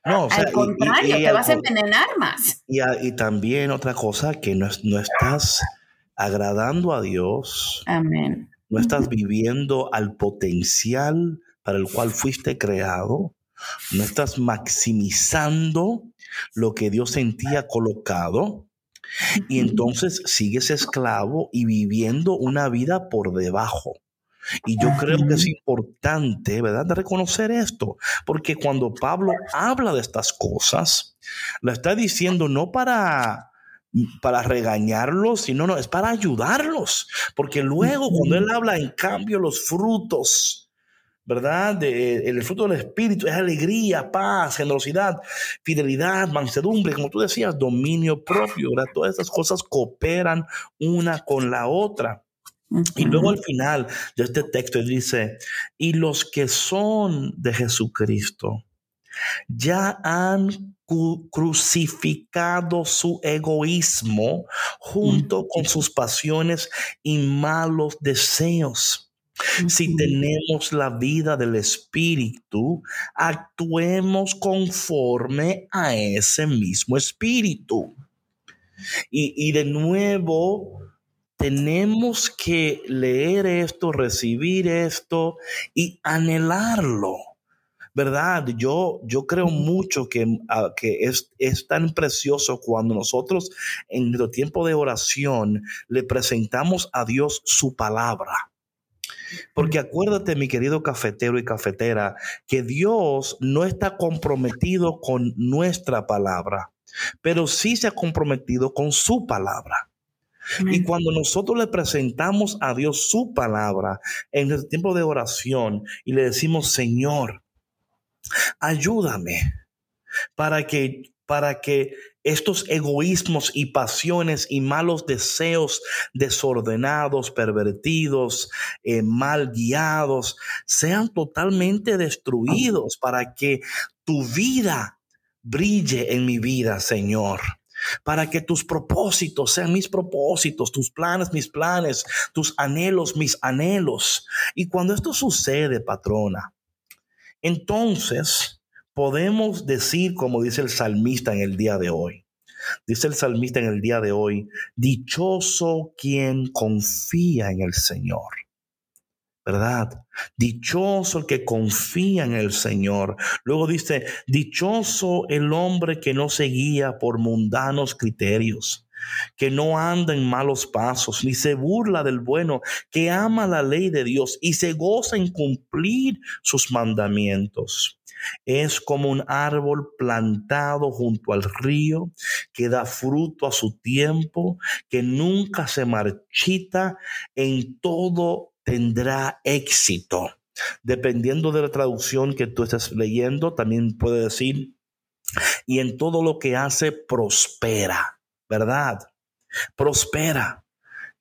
No, o sea, al contrario, te vas a envenenar más. Y, y, también otra cosa, que no, no estás agradando a Dios. Amén no estás viviendo al potencial para el cual fuiste creado, no estás maximizando lo que Dios en ti ha colocado, y entonces sigues esclavo y viviendo una vida por debajo. Y yo creo que es importante, ¿verdad?, de reconocer esto, porque cuando Pablo habla de estas cosas, lo está diciendo no para para regañarlos, sino no, es para ayudarlos, porque luego cuando él habla en cambio los frutos, ¿verdad? De, el fruto del Espíritu es alegría, paz, generosidad, fidelidad, mansedumbre, como tú decías, dominio propio, ¿verdad? Todas esas cosas cooperan una con la otra. Y luego al final de este texto dice, y los que son de Jesucristo ya han crucificado su egoísmo junto con sus pasiones y malos deseos. Si tenemos la vida del Espíritu, actuemos conforme a ese mismo Espíritu. Y, y de nuevo, tenemos que leer esto, recibir esto y anhelarlo. ¿verdad? Yo, yo creo mucho que, ah, que es, es, tan precioso cuando nosotros en nuestro tiempo de oración le presentamos a Dios su palabra. Porque acuérdate, mi querido cafetero y cafetera, que Dios no está comprometido con nuestra palabra, pero sí se ha comprometido con su palabra. Y cuando nosotros le presentamos a Dios su palabra en el tiempo de oración y le decimos, Señor, ayúdame para que para que estos egoísmos y pasiones y malos deseos desordenados, pervertidos, eh, mal guiados, sean totalmente destruidos para que tu vida brille en mi vida, Señor para que tus propósitos sean mis propósitos, tus planes, mis planes, tus anhelos, mis anhelos. Y cuando esto sucede, patrona, entonces podemos decir, como dice el salmista en el día de hoy, dice el salmista en el día de hoy, dichoso quien confía en el Señor. ¿verdad? Dichoso el que confía en el Señor. Luego dice, dichoso el hombre que no se guía por mundanos criterios, que no anda en malos pasos, ni se burla del bueno, que ama la ley de Dios y se goza en cumplir sus mandamientos. Es como un árbol plantado junto al río que da fruto a su tiempo, que nunca se marchita en todo tendrá éxito. Dependiendo de la traducción que tú estés leyendo, también puede decir, y en todo lo que hace, prospera, ¿verdad? Prospera.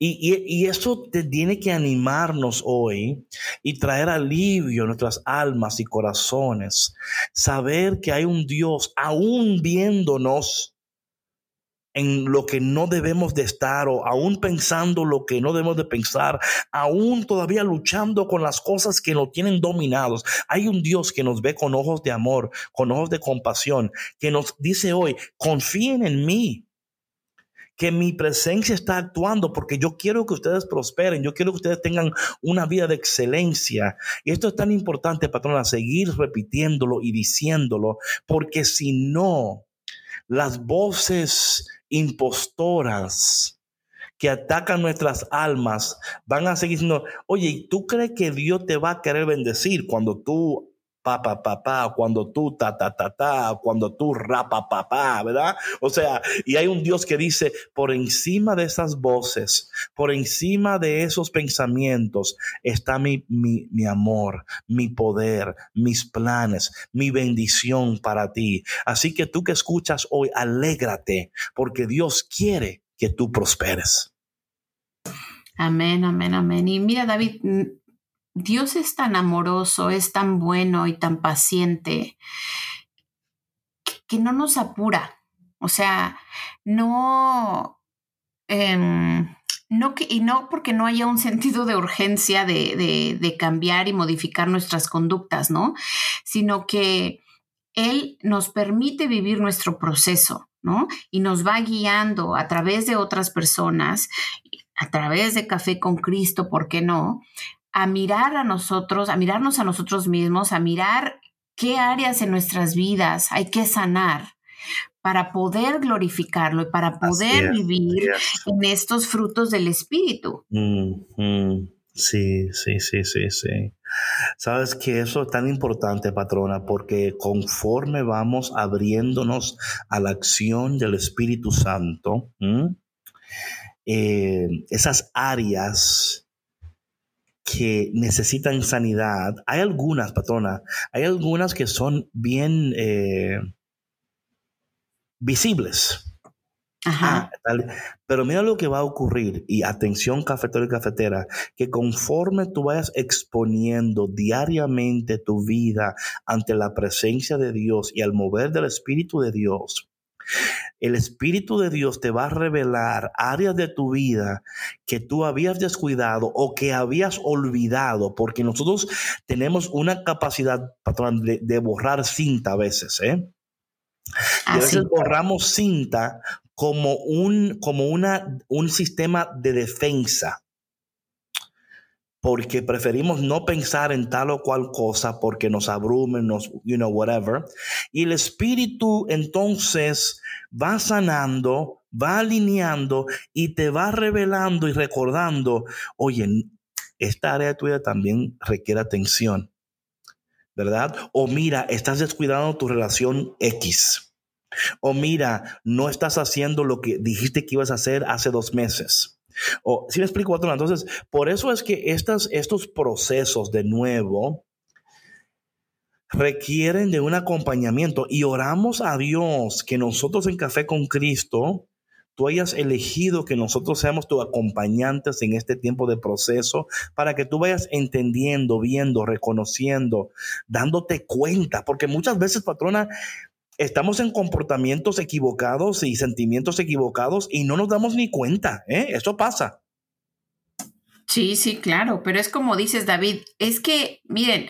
Y, eso te tiene que animarnos hoy y traer alivio a nuestras almas y corazones. Saber que hay un Dios aún viéndonos en lo que no debemos de estar o aún pensando lo que no debemos de pensar, aún todavía luchando con las cosas que nos tienen dominados. Hay un Dios que nos ve con ojos de amor, con ojos de compasión, que nos dice hoy, confíen en mí, que mi presencia está actuando porque yo quiero que ustedes prosperen, yo quiero que ustedes tengan una vida de excelencia. Y esto es tan importante, patrona, seguir repitiéndolo y diciéndolo, porque si no, las voces impostoras que atacan nuestras almas van a seguir diciendo, oye, ¿tú crees que Dios te va a querer bendecir cuando tú pa, pa, pa, pa, cuando tú ta, ta, ta, ta, cuando tú rapa, pa, ¿verdad? O sea, y hay un Dios que dice, por encima de esas voces, por encima de esos pensamientos, está mi, mi, mi amor, mi poder, mis planes, mi bendición para ti. Así que tú que escuchas hoy, alégrate, porque Dios quiere que tú prosperes. Amén, amén, amén. Y mira, David, Dios es tan amoroso, es tan bueno y tan paciente que, no nos apura. O sea, no, em, no que, y no porque no haya un sentido de urgencia de, de cambiar y modificar nuestras conductas, ¿no? Sino que Él nos permite vivir nuestro proceso, ¿no? Y nos va guiando a través de otras personas a través de Café con Cristo, ¿por qué no? A mirar a nosotros, a mirarnos a nosotros mismos, a mirar qué áreas en nuestras vidas hay que sanar para poder glorificarlo y para poder vivir en estos frutos del Espíritu. Sí, sí, sí, sí, sí. Sabes que eso es tan importante, patrona, porque conforme vamos abriéndonos a la acción del Espíritu Santo, eh, esas áreas que necesitan sanidad, hay algunas, patrona, hay algunas que son bien eh, visibles. Ajá. Ah, pero mira lo que va a ocurrir, y atención cafetero y cafetera, que conforme tú vayas exponiendo diariamente tu vida ante la presencia de Dios y al mover del Espíritu de Dios, el Espíritu de Dios te va a revelar áreas de tu vida que tú habías descuidado o que habías olvidado, porque nosotros tenemos una capacidad, patrón, de, borrar cinta a veces, ¿eh? a veces borramos cinta como un, como una, un sistema de defensa. Porque preferimos no pensar en tal o cual cosa porque nos abrumen, nos, you know, whatever. Y el espíritu entonces va sanando, va alineando y te va revelando y recordando, oye, esta área tuya también requiere atención, ¿verdad? O mira, estás descuidando tu relación X o mira, no estás haciendo lo que dijiste que ibas a hacer hace dos meses. O, si me explico, entonces, por eso es que estas, estos procesos de nuevo requieren de un acompañamiento. Y oramos a Dios que nosotros en Café con Cristo, tú hayas elegido que nosotros seamos tus acompañantes en este tiempo de proceso para que tú vayas entendiendo, viendo, reconociendo, dándote cuenta, porque muchas veces, patrona, estamos en comportamientos equivocados y sentimientos equivocados y no nos damos ni cuenta, ¿eh? Eso pasa. Sí, sí, claro, pero es como dices, David, es que, miren,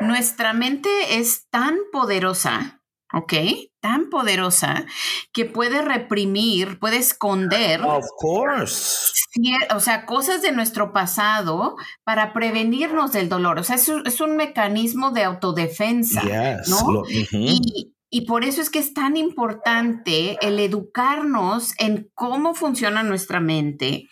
nuestra mente es tan poderosa, ¿ok? Tan poderosa que puede reprimir, puede esconder. Of course. O sea, cosas de nuestro pasado para prevenirnos del dolor. O sea, es, es un mecanismo de autodefensa. ¿no? y, y por eso es que es tan importante el educarnos en cómo funciona nuestra mente,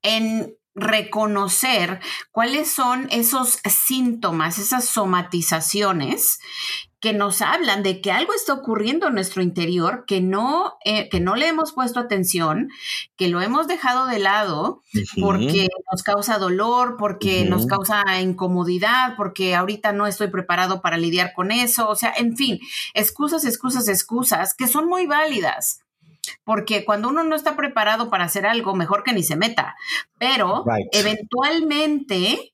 en reconocer cuáles son esos síntomas, esas somatizaciones que nos hablan de que algo está ocurriendo en nuestro interior, que no, eh, que no le hemos puesto atención, que lo hemos dejado de lado porque nos causa dolor, porque nos causa incomodidad, porque ahorita no estoy preparado para lidiar con eso. O sea, en fin, excusas, excusas, excusas que son muy válidas. Porque cuando uno no está preparado para hacer algo, mejor que ni se meta. Pero eventualmente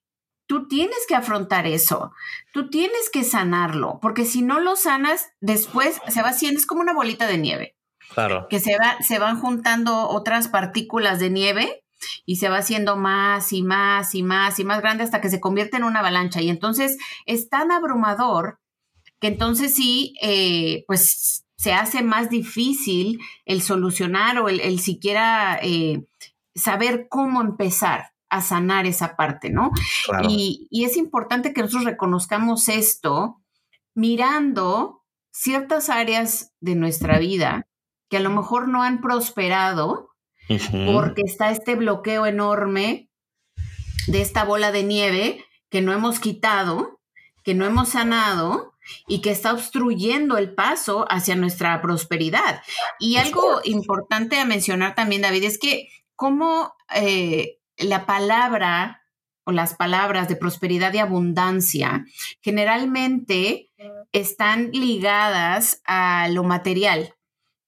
tú tienes que afrontar eso, tú tienes que sanarlo, porque si no lo sanas, después se va haciendo, es como una bolita de nieve. Claro. Que se, va, se van juntando otras partículas de nieve y se va haciendo más y más y más y más grande hasta que se convierte en una avalancha. Y entonces es tan abrumador que entonces sí, eh, pues se hace más difícil el solucionar o el, siquiera eh, saber cómo empezar a sanar esa parte, ¿no? Y, es importante que nosotros reconozcamos esto mirando ciertas áreas de nuestra vida que a lo mejor no han prosperado porque está este bloqueo enorme de esta bola de nieve que no hemos quitado, que no hemos sanado y que está obstruyendo el paso hacia nuestra prosperidad. Y algo importante a mencionar también, David, es que cómo eh, la palabra o las palabras de prosperidad y abundancia generalmente están ligadas a lo material,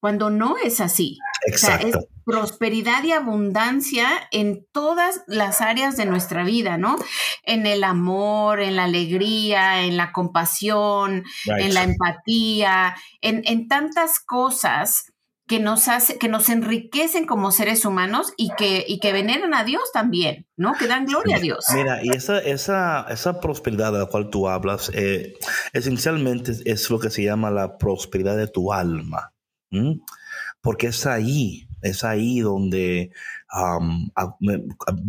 cuando no es así. Exacto. es prosperidad y abundancia en todas las áreas de nuestra vida, ¿no? En el amor, en la alegría, en la compasión, en la empatía, en, en tantas cosas que nos hace, que nos enriquecen como seres humanos y que, y que veneran a Dios también, ¿no? Que dan gloria a Dios. Mira, y esa, esa, esa prosperidad de la cual tú hablas, eh, esencialmente es lo que se llama la prosperidad de tu alma. Porque es ahí, es ahí donde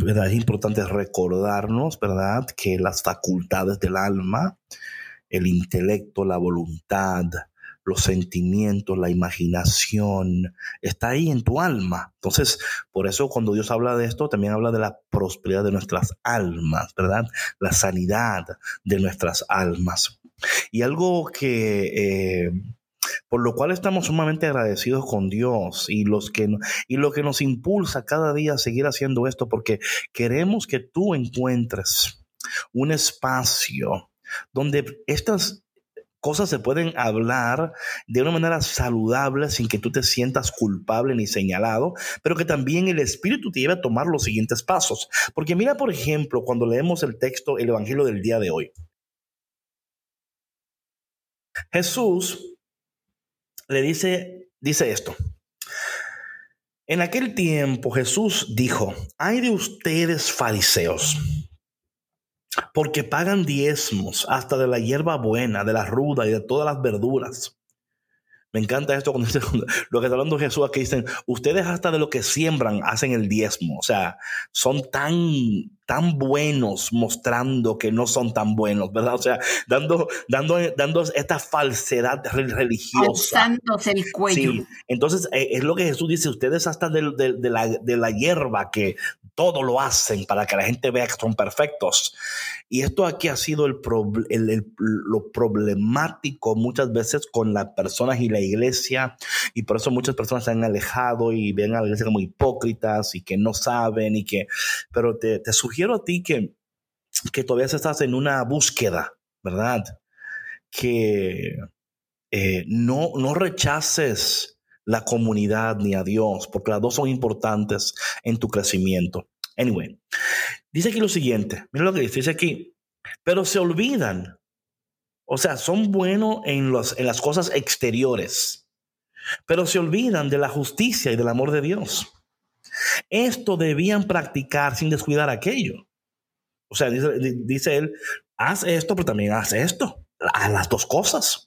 es importante recordarnos, ¿verdad?, que las facultades del alma, el intelecto, la voluntad, los sentimientos, la imaginación, está ahí en tu alma. Entonces, por eso cuando Dios habla de esto, también habla de la prosperidad de nuestras almas, ¿verdad? La sanidad de nuestras almas. Y algo que... Eh, por lo cual estamos sumamente agradecidos con Dios y, los que, y lo que nos impulsa cada día a seguir haciendo esto, porque queremos que tú encuentres un espacio donde estas cosas se pueden hablar de una manera saludable sin que tú te sientas culpable ni señalado, pero que también el Espíritu te lleve a tomar los siguientes pasos. Porque mira, por ejemplo, cuando leemos el texto, el Evangelio del día de hoy. Jesús le dice, dice esto. En aquel tiempo Jesús dijo, hay de ustedes fariseos, porque pagan diezmos hasta de la hierba buena, de la ruda y de todas las verduras. Me encanta esto cuando dice, lo que está hablando Jesús aquí dicen, ustedes hasta de lo que siembran hacen el diezmo, o sea, son tan tan buenos mostrando que no son tan buenos, ¿verdad? O sea, dando, dando, dando esta falsedad religiosa. Alzándose el cuello. Sí, entonces eh, es lo que Jesús dice, ustedes hasta de, de, la, de la hierba que todo lo hacen para que la gente vea que son perfectos. Y esto aquí ha sido el, lo problemático muchas veces con las personas y la iglesia, y por eso muchas personas se han alejado y ven a la iglesia como hipócritas y que no saben y que, pero te, te sugiero a ti que, que todavía estás en una búsqueda, ¿verdad? Que eh, no, no rechaces la comunidad ni a Dios, porque las dos son importantes en tu crecimiento. Anyway, dice aquí lo siguiente, mira lo que dice, dice aquí, pero se olvidan, o sea, son buenos en, los, en las cosas exteriores, pero se olvidan de la justicia y del amor de Dios. Esto debían practicar sin descuidar aquello. O sea, dice, él, haz esto, pero también haz esto. A las dos cosas.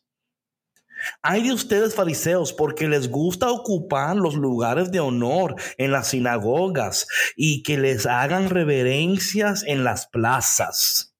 Hay de ustedes fariseos porque les gusta ocupar los lugares de honor en las sinagogas y que les hagan reverencias en las plazas.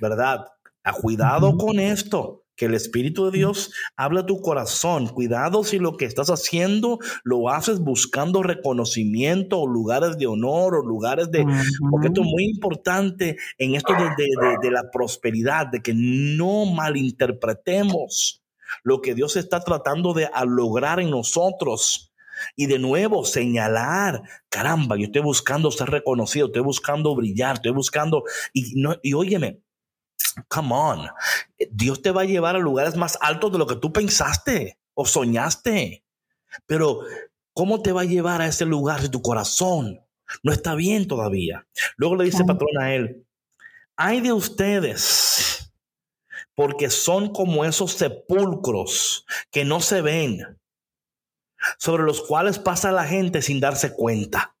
¿Verdad? A cuidado con esto que el Espíritu de Dios habla a tu corazón. Cuidado si lo que estás haciendo lo haces buscando reconocimiento o lugares de honor o lugares de... Porque esto es muy importante en esto de, la prosperidad, de que no malinterpretemos lo que Dios está tratando de lograr en nosotros. Y de nuevo, señalar, caramba, yo estoy buscando ser reconocido, estoy buscando brillar, estoy buscando, y, no, y óyeme, Come on. Dios te va a llevar a lugares más altos de lo que tú pensaste o soñaste. Pero, ¿cómo te va a llevar a ese lugar si tu corazón no está bien todavía? Luego le dice patrón a él, hay de ustedes, porque son como esos sepulcros que no se ven, sobre los cuales pasa la gente sin darse cuenta.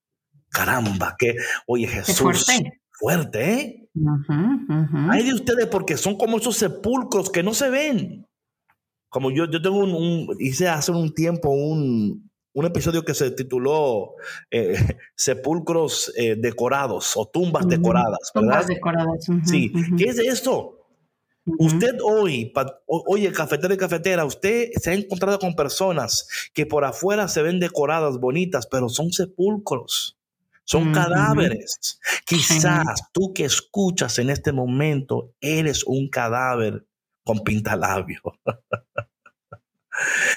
Caramba, que, oye Jesús, fuerte, ¿eh? Hay de ustedes porque son como esos sepulcros que no se ven. Como yo, yo tengo un, hice hace un tiempo un, un episodio que se tituló eh, Sepulcros eh, decorados o tumbas decoradas. Tumbas decoradas. sí. ¿Qué es esto? Usted hoy, oye, cafetera y cafetera, usted se ha encontrado con personas que por afuera se ven decoradas, bonitas, pero son sepulcros. Son cadáveres. Quizás tú que escuchas en este momento eres un cadáver con pintalabio.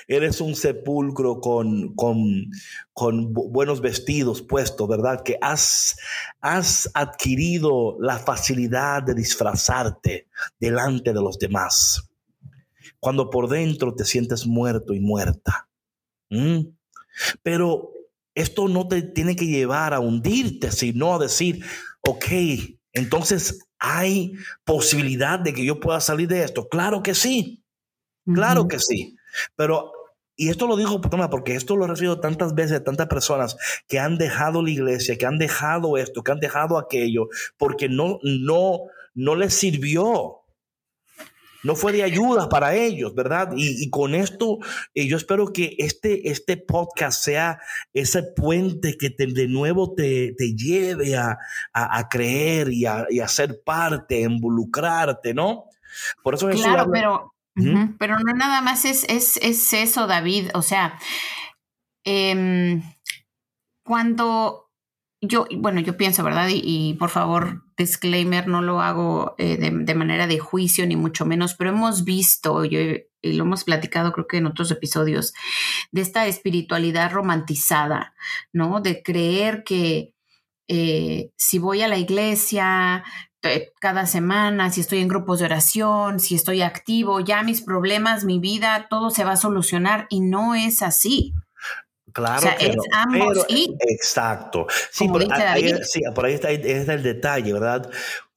eres un sepulcro con, con, con, buenos vestidos puestos, ¿verdad? Que has, has adquirido la facilidad de disfrazarte delante de los demás. Cuando por dentro te sientes muerto y muerta. Pero esto no te tiene que llevar a hundirte, sino a decir, ok, entonces hay posibilidad de que yo pueda salir de esto. Claro que sí, claro que sí. Pero, y esto lo digo porque esto lo he recibido tantas veces de tantas personas que han dejado la iglesia, que han dejado esto, que han dejado aquello, porque no, no, no les sirvió. no fue de ayuda para ellos, ¿verdad? Y, con esto, eh, yo espero que este, este podcast sea ese puente que de nuevo te, lleve a, creer y a, ser parte, a involucrarte, ¿no? Por eso Claro, pero, pero no nada más es, es, es eso, David. O sea, em, cuando yo, bueno, yo pienso, ¿verdad? Y, por favor, disclaimer, no lo hago eh, de, manera de juicio, ni mucho menos, pero hemos visto, yo, y lo hemos platicado creo que en otros episodios, de esta espiritualidad romantizada, ¿no? De creer que eh, si voy a la iglesia cada semana, si estoy en grupos de oración, si estoy activo, ya mis problemas, mi vida, todo se va a solucionar y no es así. Claro que es ambos y, exacto. Sí, por ahí, sí, por ahí está, el detalle, ¿verdad?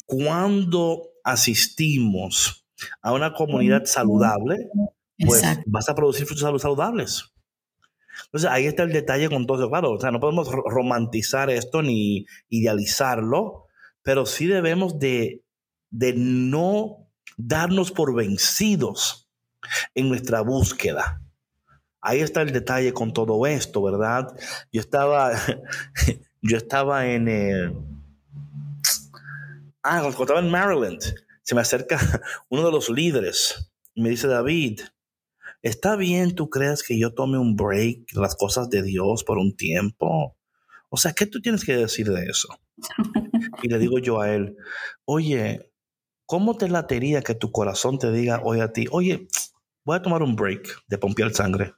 Cuando asistimos a una comunidad saludable, pues vas a producir frutos saludables. Entonces ahí está el detalle con todo eso. Claro, o sea, no podemos romantizar esto ni idealizarlo, pero sí debemos de, de no darnos por vencidos en nuestra búsqueda. Ahí está el detalle con todo esto, ¿verdad? Yo estaba, yo estaba en, eh, ah, cuando estaba en Maryland, se me acerca uno de los líderes y me dice, David, ¿está bien tú creas que yo tome un break las cosas de Dios por un tiempo? O sea, ¿qué tú tienes que decir de eso? Y le digo yo a él, oye, ¿cómo te latería que tu corazón te diga hoy a ti, oye, voy a tomar un break de pompear sangre?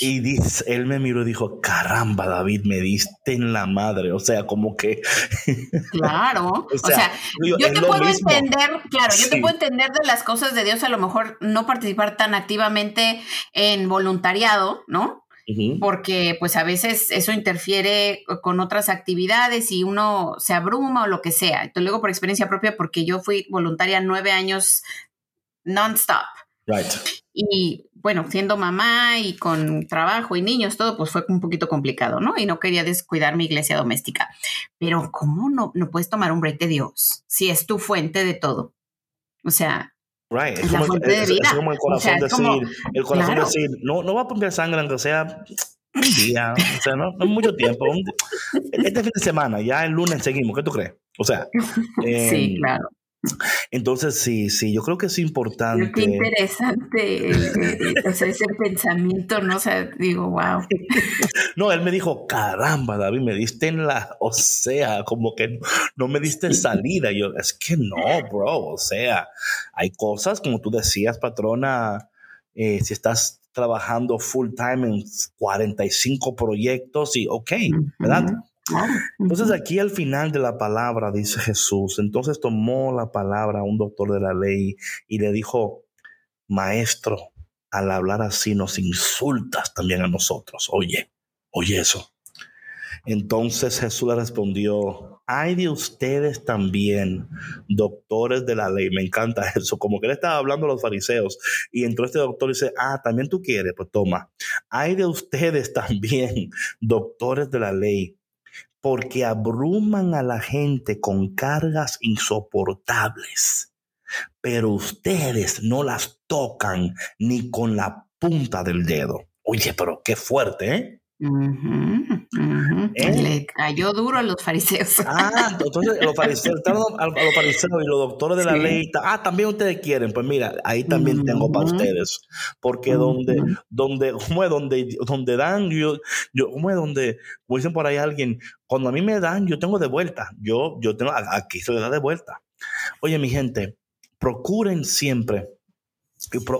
Y dice, él me miró y dijo, caramba, David, me diste en la madre. O sea, como que... Claro. o sea, yo te puedo entender, claro, yo te puedo entender de las cosas de Dios, a lo mejor no participar tan activamente en voluntariado, ¿no? Porque pues a veces eso interfiere con otras actividades y uno se abruma o lo que sea. Entonces, luego por experiencia propia, porque yo fui voluntaria nueve años non-stop. Right. Y bueno, siendo mamá y con trabajo y niños, todo, pues fue un poquito complicado, ¿no? Y no quería descuidar mi iglesia doméstica. Pero ¿cómo no, no puedes tomar un break de Dios si es tu fuente de todo? O sea, Right. Es, como, como, el corazón decir, el corazón decir, no, no va a poner sangre aunque sea un día, o sea, no, no mucho tiempo. este fin de semana, ya el lunes seguimos, ¿qué tú crees? O sea, sí, em, claro. Entonces, sí, sí, yo creo que es importante. Qué interesante ese pensamiento, ¿no? O sea, digo, wow. No, él me dijo, caramba, David, me diste en la, o sea, como que no, me diste salida. Yo, es que no, bro, o sea, hay cosas, como tú decías, patrona, eh, si estás trabajando full time en 45 proyectos y, ok, ¿verdad? Entonces aquí al final de la palabra dice Jesús, entonces tomó la palabra un doctor de la ley y le dijo, maestro, al hablar así nos insultas también a nosotros. Oye, oye eso. Entonces Jesús le respondió, hay de ustedes también, doctores de la ley. Me encanta eso, como que él estaba hablando a los fariseos y entró este doctor y dice, ah, también tú quieres, pues toma. Hay de ustedes también, doctores de la ley porque abruman a la gente con cargas insoportables, pero ustedes no las tocan ni con la punta del dedo. Oye, pero qué fuerte, ¿eh? ¿Eh? Le cayó duro a los fariseos. Ah, entonces los fariseos, a los fariseos y los doctores de la ley. Ah, también ustedes quieren. Pues mira, ahí también tengo para ustedes. Porque donde, donde, como es donde, donde dan, yo, yo, como es donde, como dicen por ahí alguien, cuando a mí me dan, yo tengo de vuelta. Yo, yo tengo, aquí se le da de vuelta. Oye, mi gente, procuren siempre,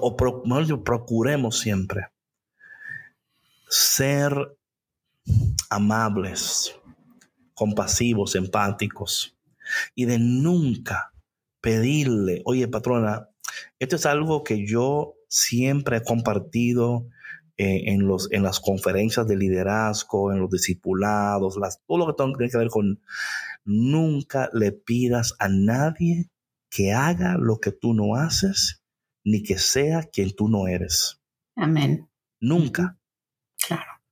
o procuremos siempre ser amables, compasivos, empáticos y de nunca pedirle, oye patrona, esto es algo que yo siempre he compartido eh, en, los, en las conferencias de liderazgo, en los discipulados, las, todo lo que tiene que ver con, nunca le pidas a nadie que haga lo que tú no haces, ni que sea quien tú no eres. Amén. Nunca.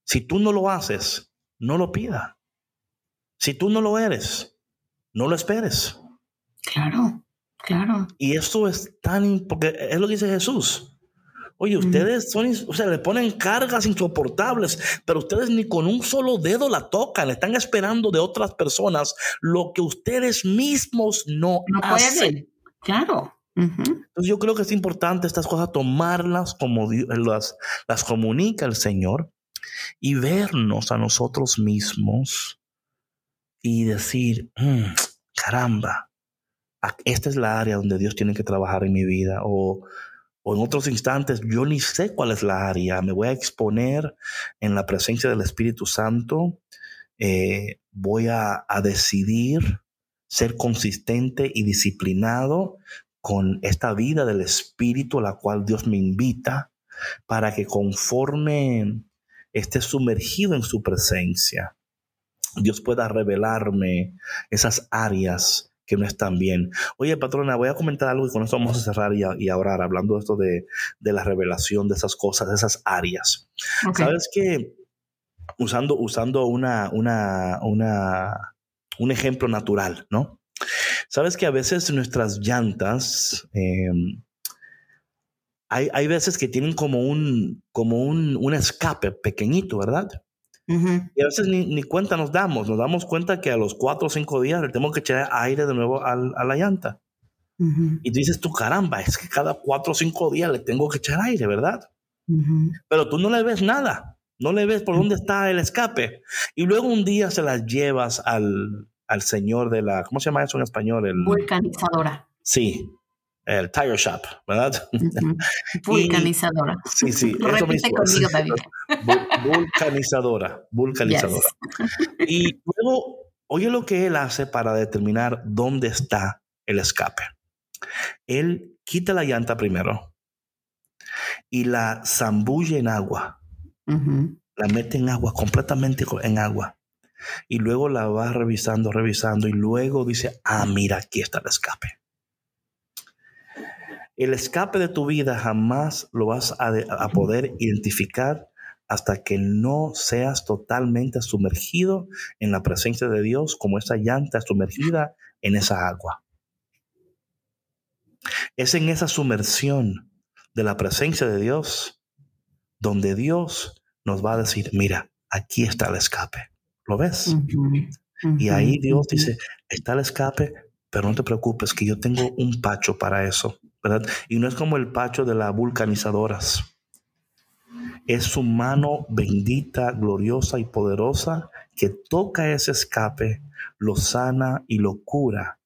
Si tú no lo haces, no lo pida. Si tú no lo eres, no lo esperes. Claro. Claro. Y esto es tan, porque es lo que dice Jesús. Oye, ustedes son, o sea, le ponen cargas insoportables, pero ustedes ni con un solo dedo la tocan, están esperando de otras personas lo que ustedes mismos no, hacen. Claro. Entonces yo creo que es importante estas cosas tomarlas como las, las comunica el Señor y vernos a nosotros mismos y decir, mm, caramba, esta es la área donde Dios tiene que trabajar en mi vida o en otros instantes yo ni sé cuál es la área, me voy a exponer en la presencia del Espíritu Santo, eh, voy a decidir ser consistente y disciplinado con esta vida del Espíritu a la cual Dios me invita para que conforme esté sumergido en su presencia, Dios pueda revelarme esas áreas que no están bien. Oye, patrona, voy a comentar algo y con esto vamos a cerrar y, y a orar, hablando de esto de, la revelación de esas cosas, de esas áreas. ¿Sabes que Usando, usando una, una, una, un ejemplo natural, ¿no? Sabes que a veces nuestras llantas, em, hay, hay, veces que tienen como un, como un, un escape pequeñito, ¿verdad? Y a veces ni, cuenta nos damos, nos damos cuenta que a los cuatro o cinco días le tenemos que echar aire de nuevo a la llanta. Y tú dices, tú caramba, es que cada cuatro o cinco días le tengo que echar aire, ¿verdad? Pero tú no le ves nada, no le ves por dónde está el escape. Y luego un día se las llevas al, al señor de la, ¿cómo se llama eso en español? El, Vulcanizadora. Sí, el tire shop, ¿verdad? Vulcanizadora. sí, sí. eso mismo. conmigo, David. Vulcanizadora, vulcanizadora. Y luego, oye lo que él hace para determinar dónde está el escape. Él quita la llanta primero y la zambulle en agua. La mete en agua, completamente en agua. Y luego la va revisando, revisando. Y luego dice, ah, mira, aquí está el escape. El escape de tu vida jamás lo vas a, poder identificar hasta que no seas totalmente sumergido en la presencia de Dios como esa llanta sumergida en esa agua. Es en esa sumersión de la presencia de Dios donde Dios nos va a decir, mira, aquí está el escape. ¿Lo ves? Y ahí Dios dice, está el escape, pero no te preocupes que yo tengo un pacho para eso. Y no es como el pacho de las vulcanizadoras. Es su mano bendita, gloriosa y poderosa que toca ese escape, lo sana y lo cura,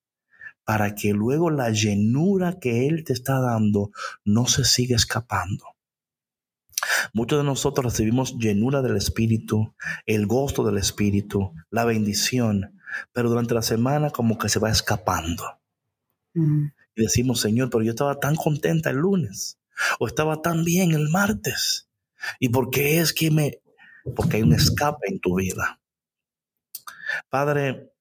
para que luego la llenura que Él te está dando no se siga escapando. Muchos de nosotros recibimos llenura del Espíritu, el gozo del Espíritu, la bendición, pero durante la semana como que se va escapando. Mm. Y decimos, Señor, pero yo estaba tan contenta el lunes o estaba tan bien el martes. ¿Y por qué es que me... Porque hay un escape en tu vida. Padre,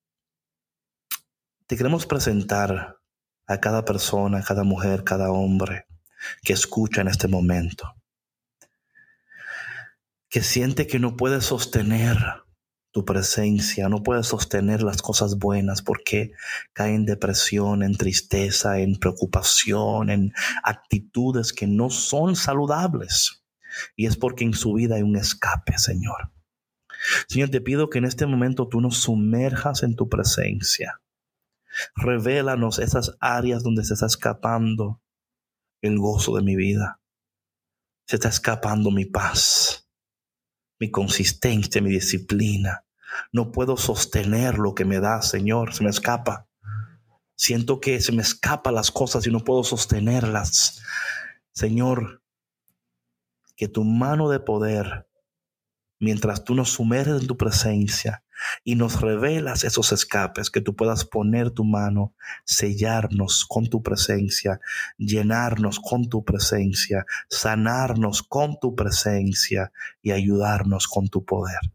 te queremos presentar a cada persona, cada mujer, cada hombre que escucha en este momento, que siente que no puede sostener tu presencia, no puede sostener las cosas buenas porque cae en depresión, en tristeza, en preocupación, en actitudes que no son saludables. Y es porque en su vida hay un escape, Señor. Señor, te pido que en este momento tú nos sumerjas en tu presencia. Revélanos esas áreas donde se está escapando el gozo de mi vida. Se está escapando mi paz, mi consistencia, mi disciplina, no puedo sostener lo que me da, Señor, se me escapa. Siento que se me escapan las cosas y no puedo sostenerlas. Señor, que tu mano de poder, mientras tú nos sumerges en tu presencia y nos revelas esos escapes, que tú puedas poner tu mano, sellarnos con tu presencia, llenarnos con tu presencia, sanarnos con tu presencia y ayudarnos con tu poder.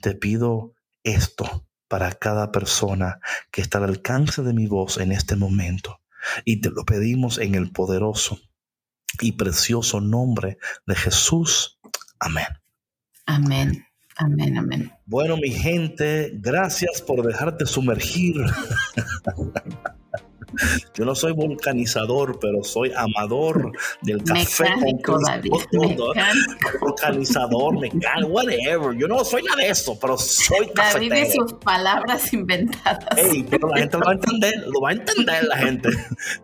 Te pido esto para cada persona que está al alcance de mi voz en este momento. Y te lo pedimos en el poderoso y precioso nombre de Jesús. Amén. Amén. Amén, amén. Bueno, mi gente, gracias por dejarte sumergir Yo no soy vulcanizador, pero soy amador del café mecánico, David, Vulcanizador, mecánico, whatever. Yo no soy nada de eso, pero soy cafetero. David de sus palabras inventadas. Ey, pero la gente lo va a entender, lo va a entender la gente.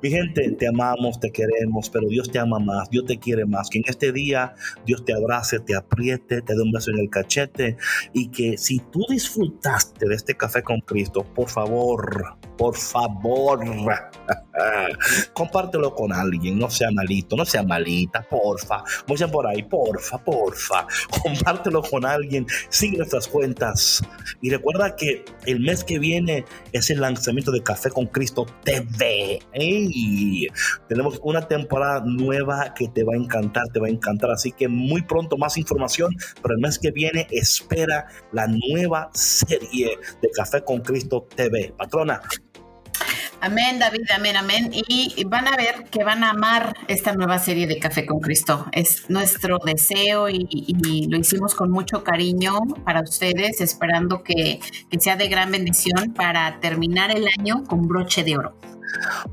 Mi gente, te amamos, te queremos, pero Dios te ama más, Dios te quiere más. Que en este día Dios te abrace, te apriete, te dé un beso en el cachete y que si tú disfrutaste de este café con Cristo, por favor, por favor, compártelo con alguien, no sea malito, no sea malita, porfa, mucha por ahí, porfa, porfa, compártelo con alguien, sigue nuestras cuentas. Y recuerda que el mes que viene es el lanzamiento de Café con Cristo TV. Tenemos una temporada nueva que te va a encantar, te va a encantar, así que muy pronto más información, pero el mes que viene espera la nueva serie de Café con Cristo TV. Patrona, Amén, David, amén, amén. Y van a ver que van a amar esta nueva serie de Café con Cristo. Es nuestro deseo y, lo hicimos con mucho cariño para ustedes, esperando que, que sea de gran bendición para terminar el año con broche de oro.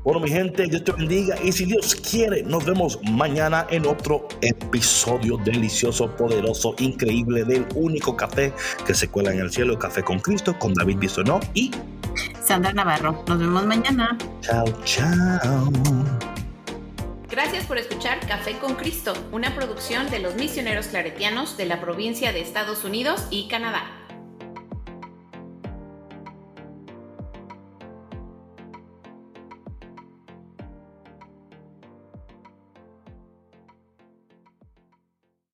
Bueno, mi gente, Dios te bendiga y si Dios quiere, nos vemos mañana en otro episodio delicioso, poderoso, increíble del único café que se cuela en el cielo, Café con Cristo, con David Bisonó y Sandra Navarro. Nos vemos mañana. Chao, chao. Gracias por escuchar Café con Cristo, una producción de los misioneros claretianos de la provincia de Estados Unidos y Canadá.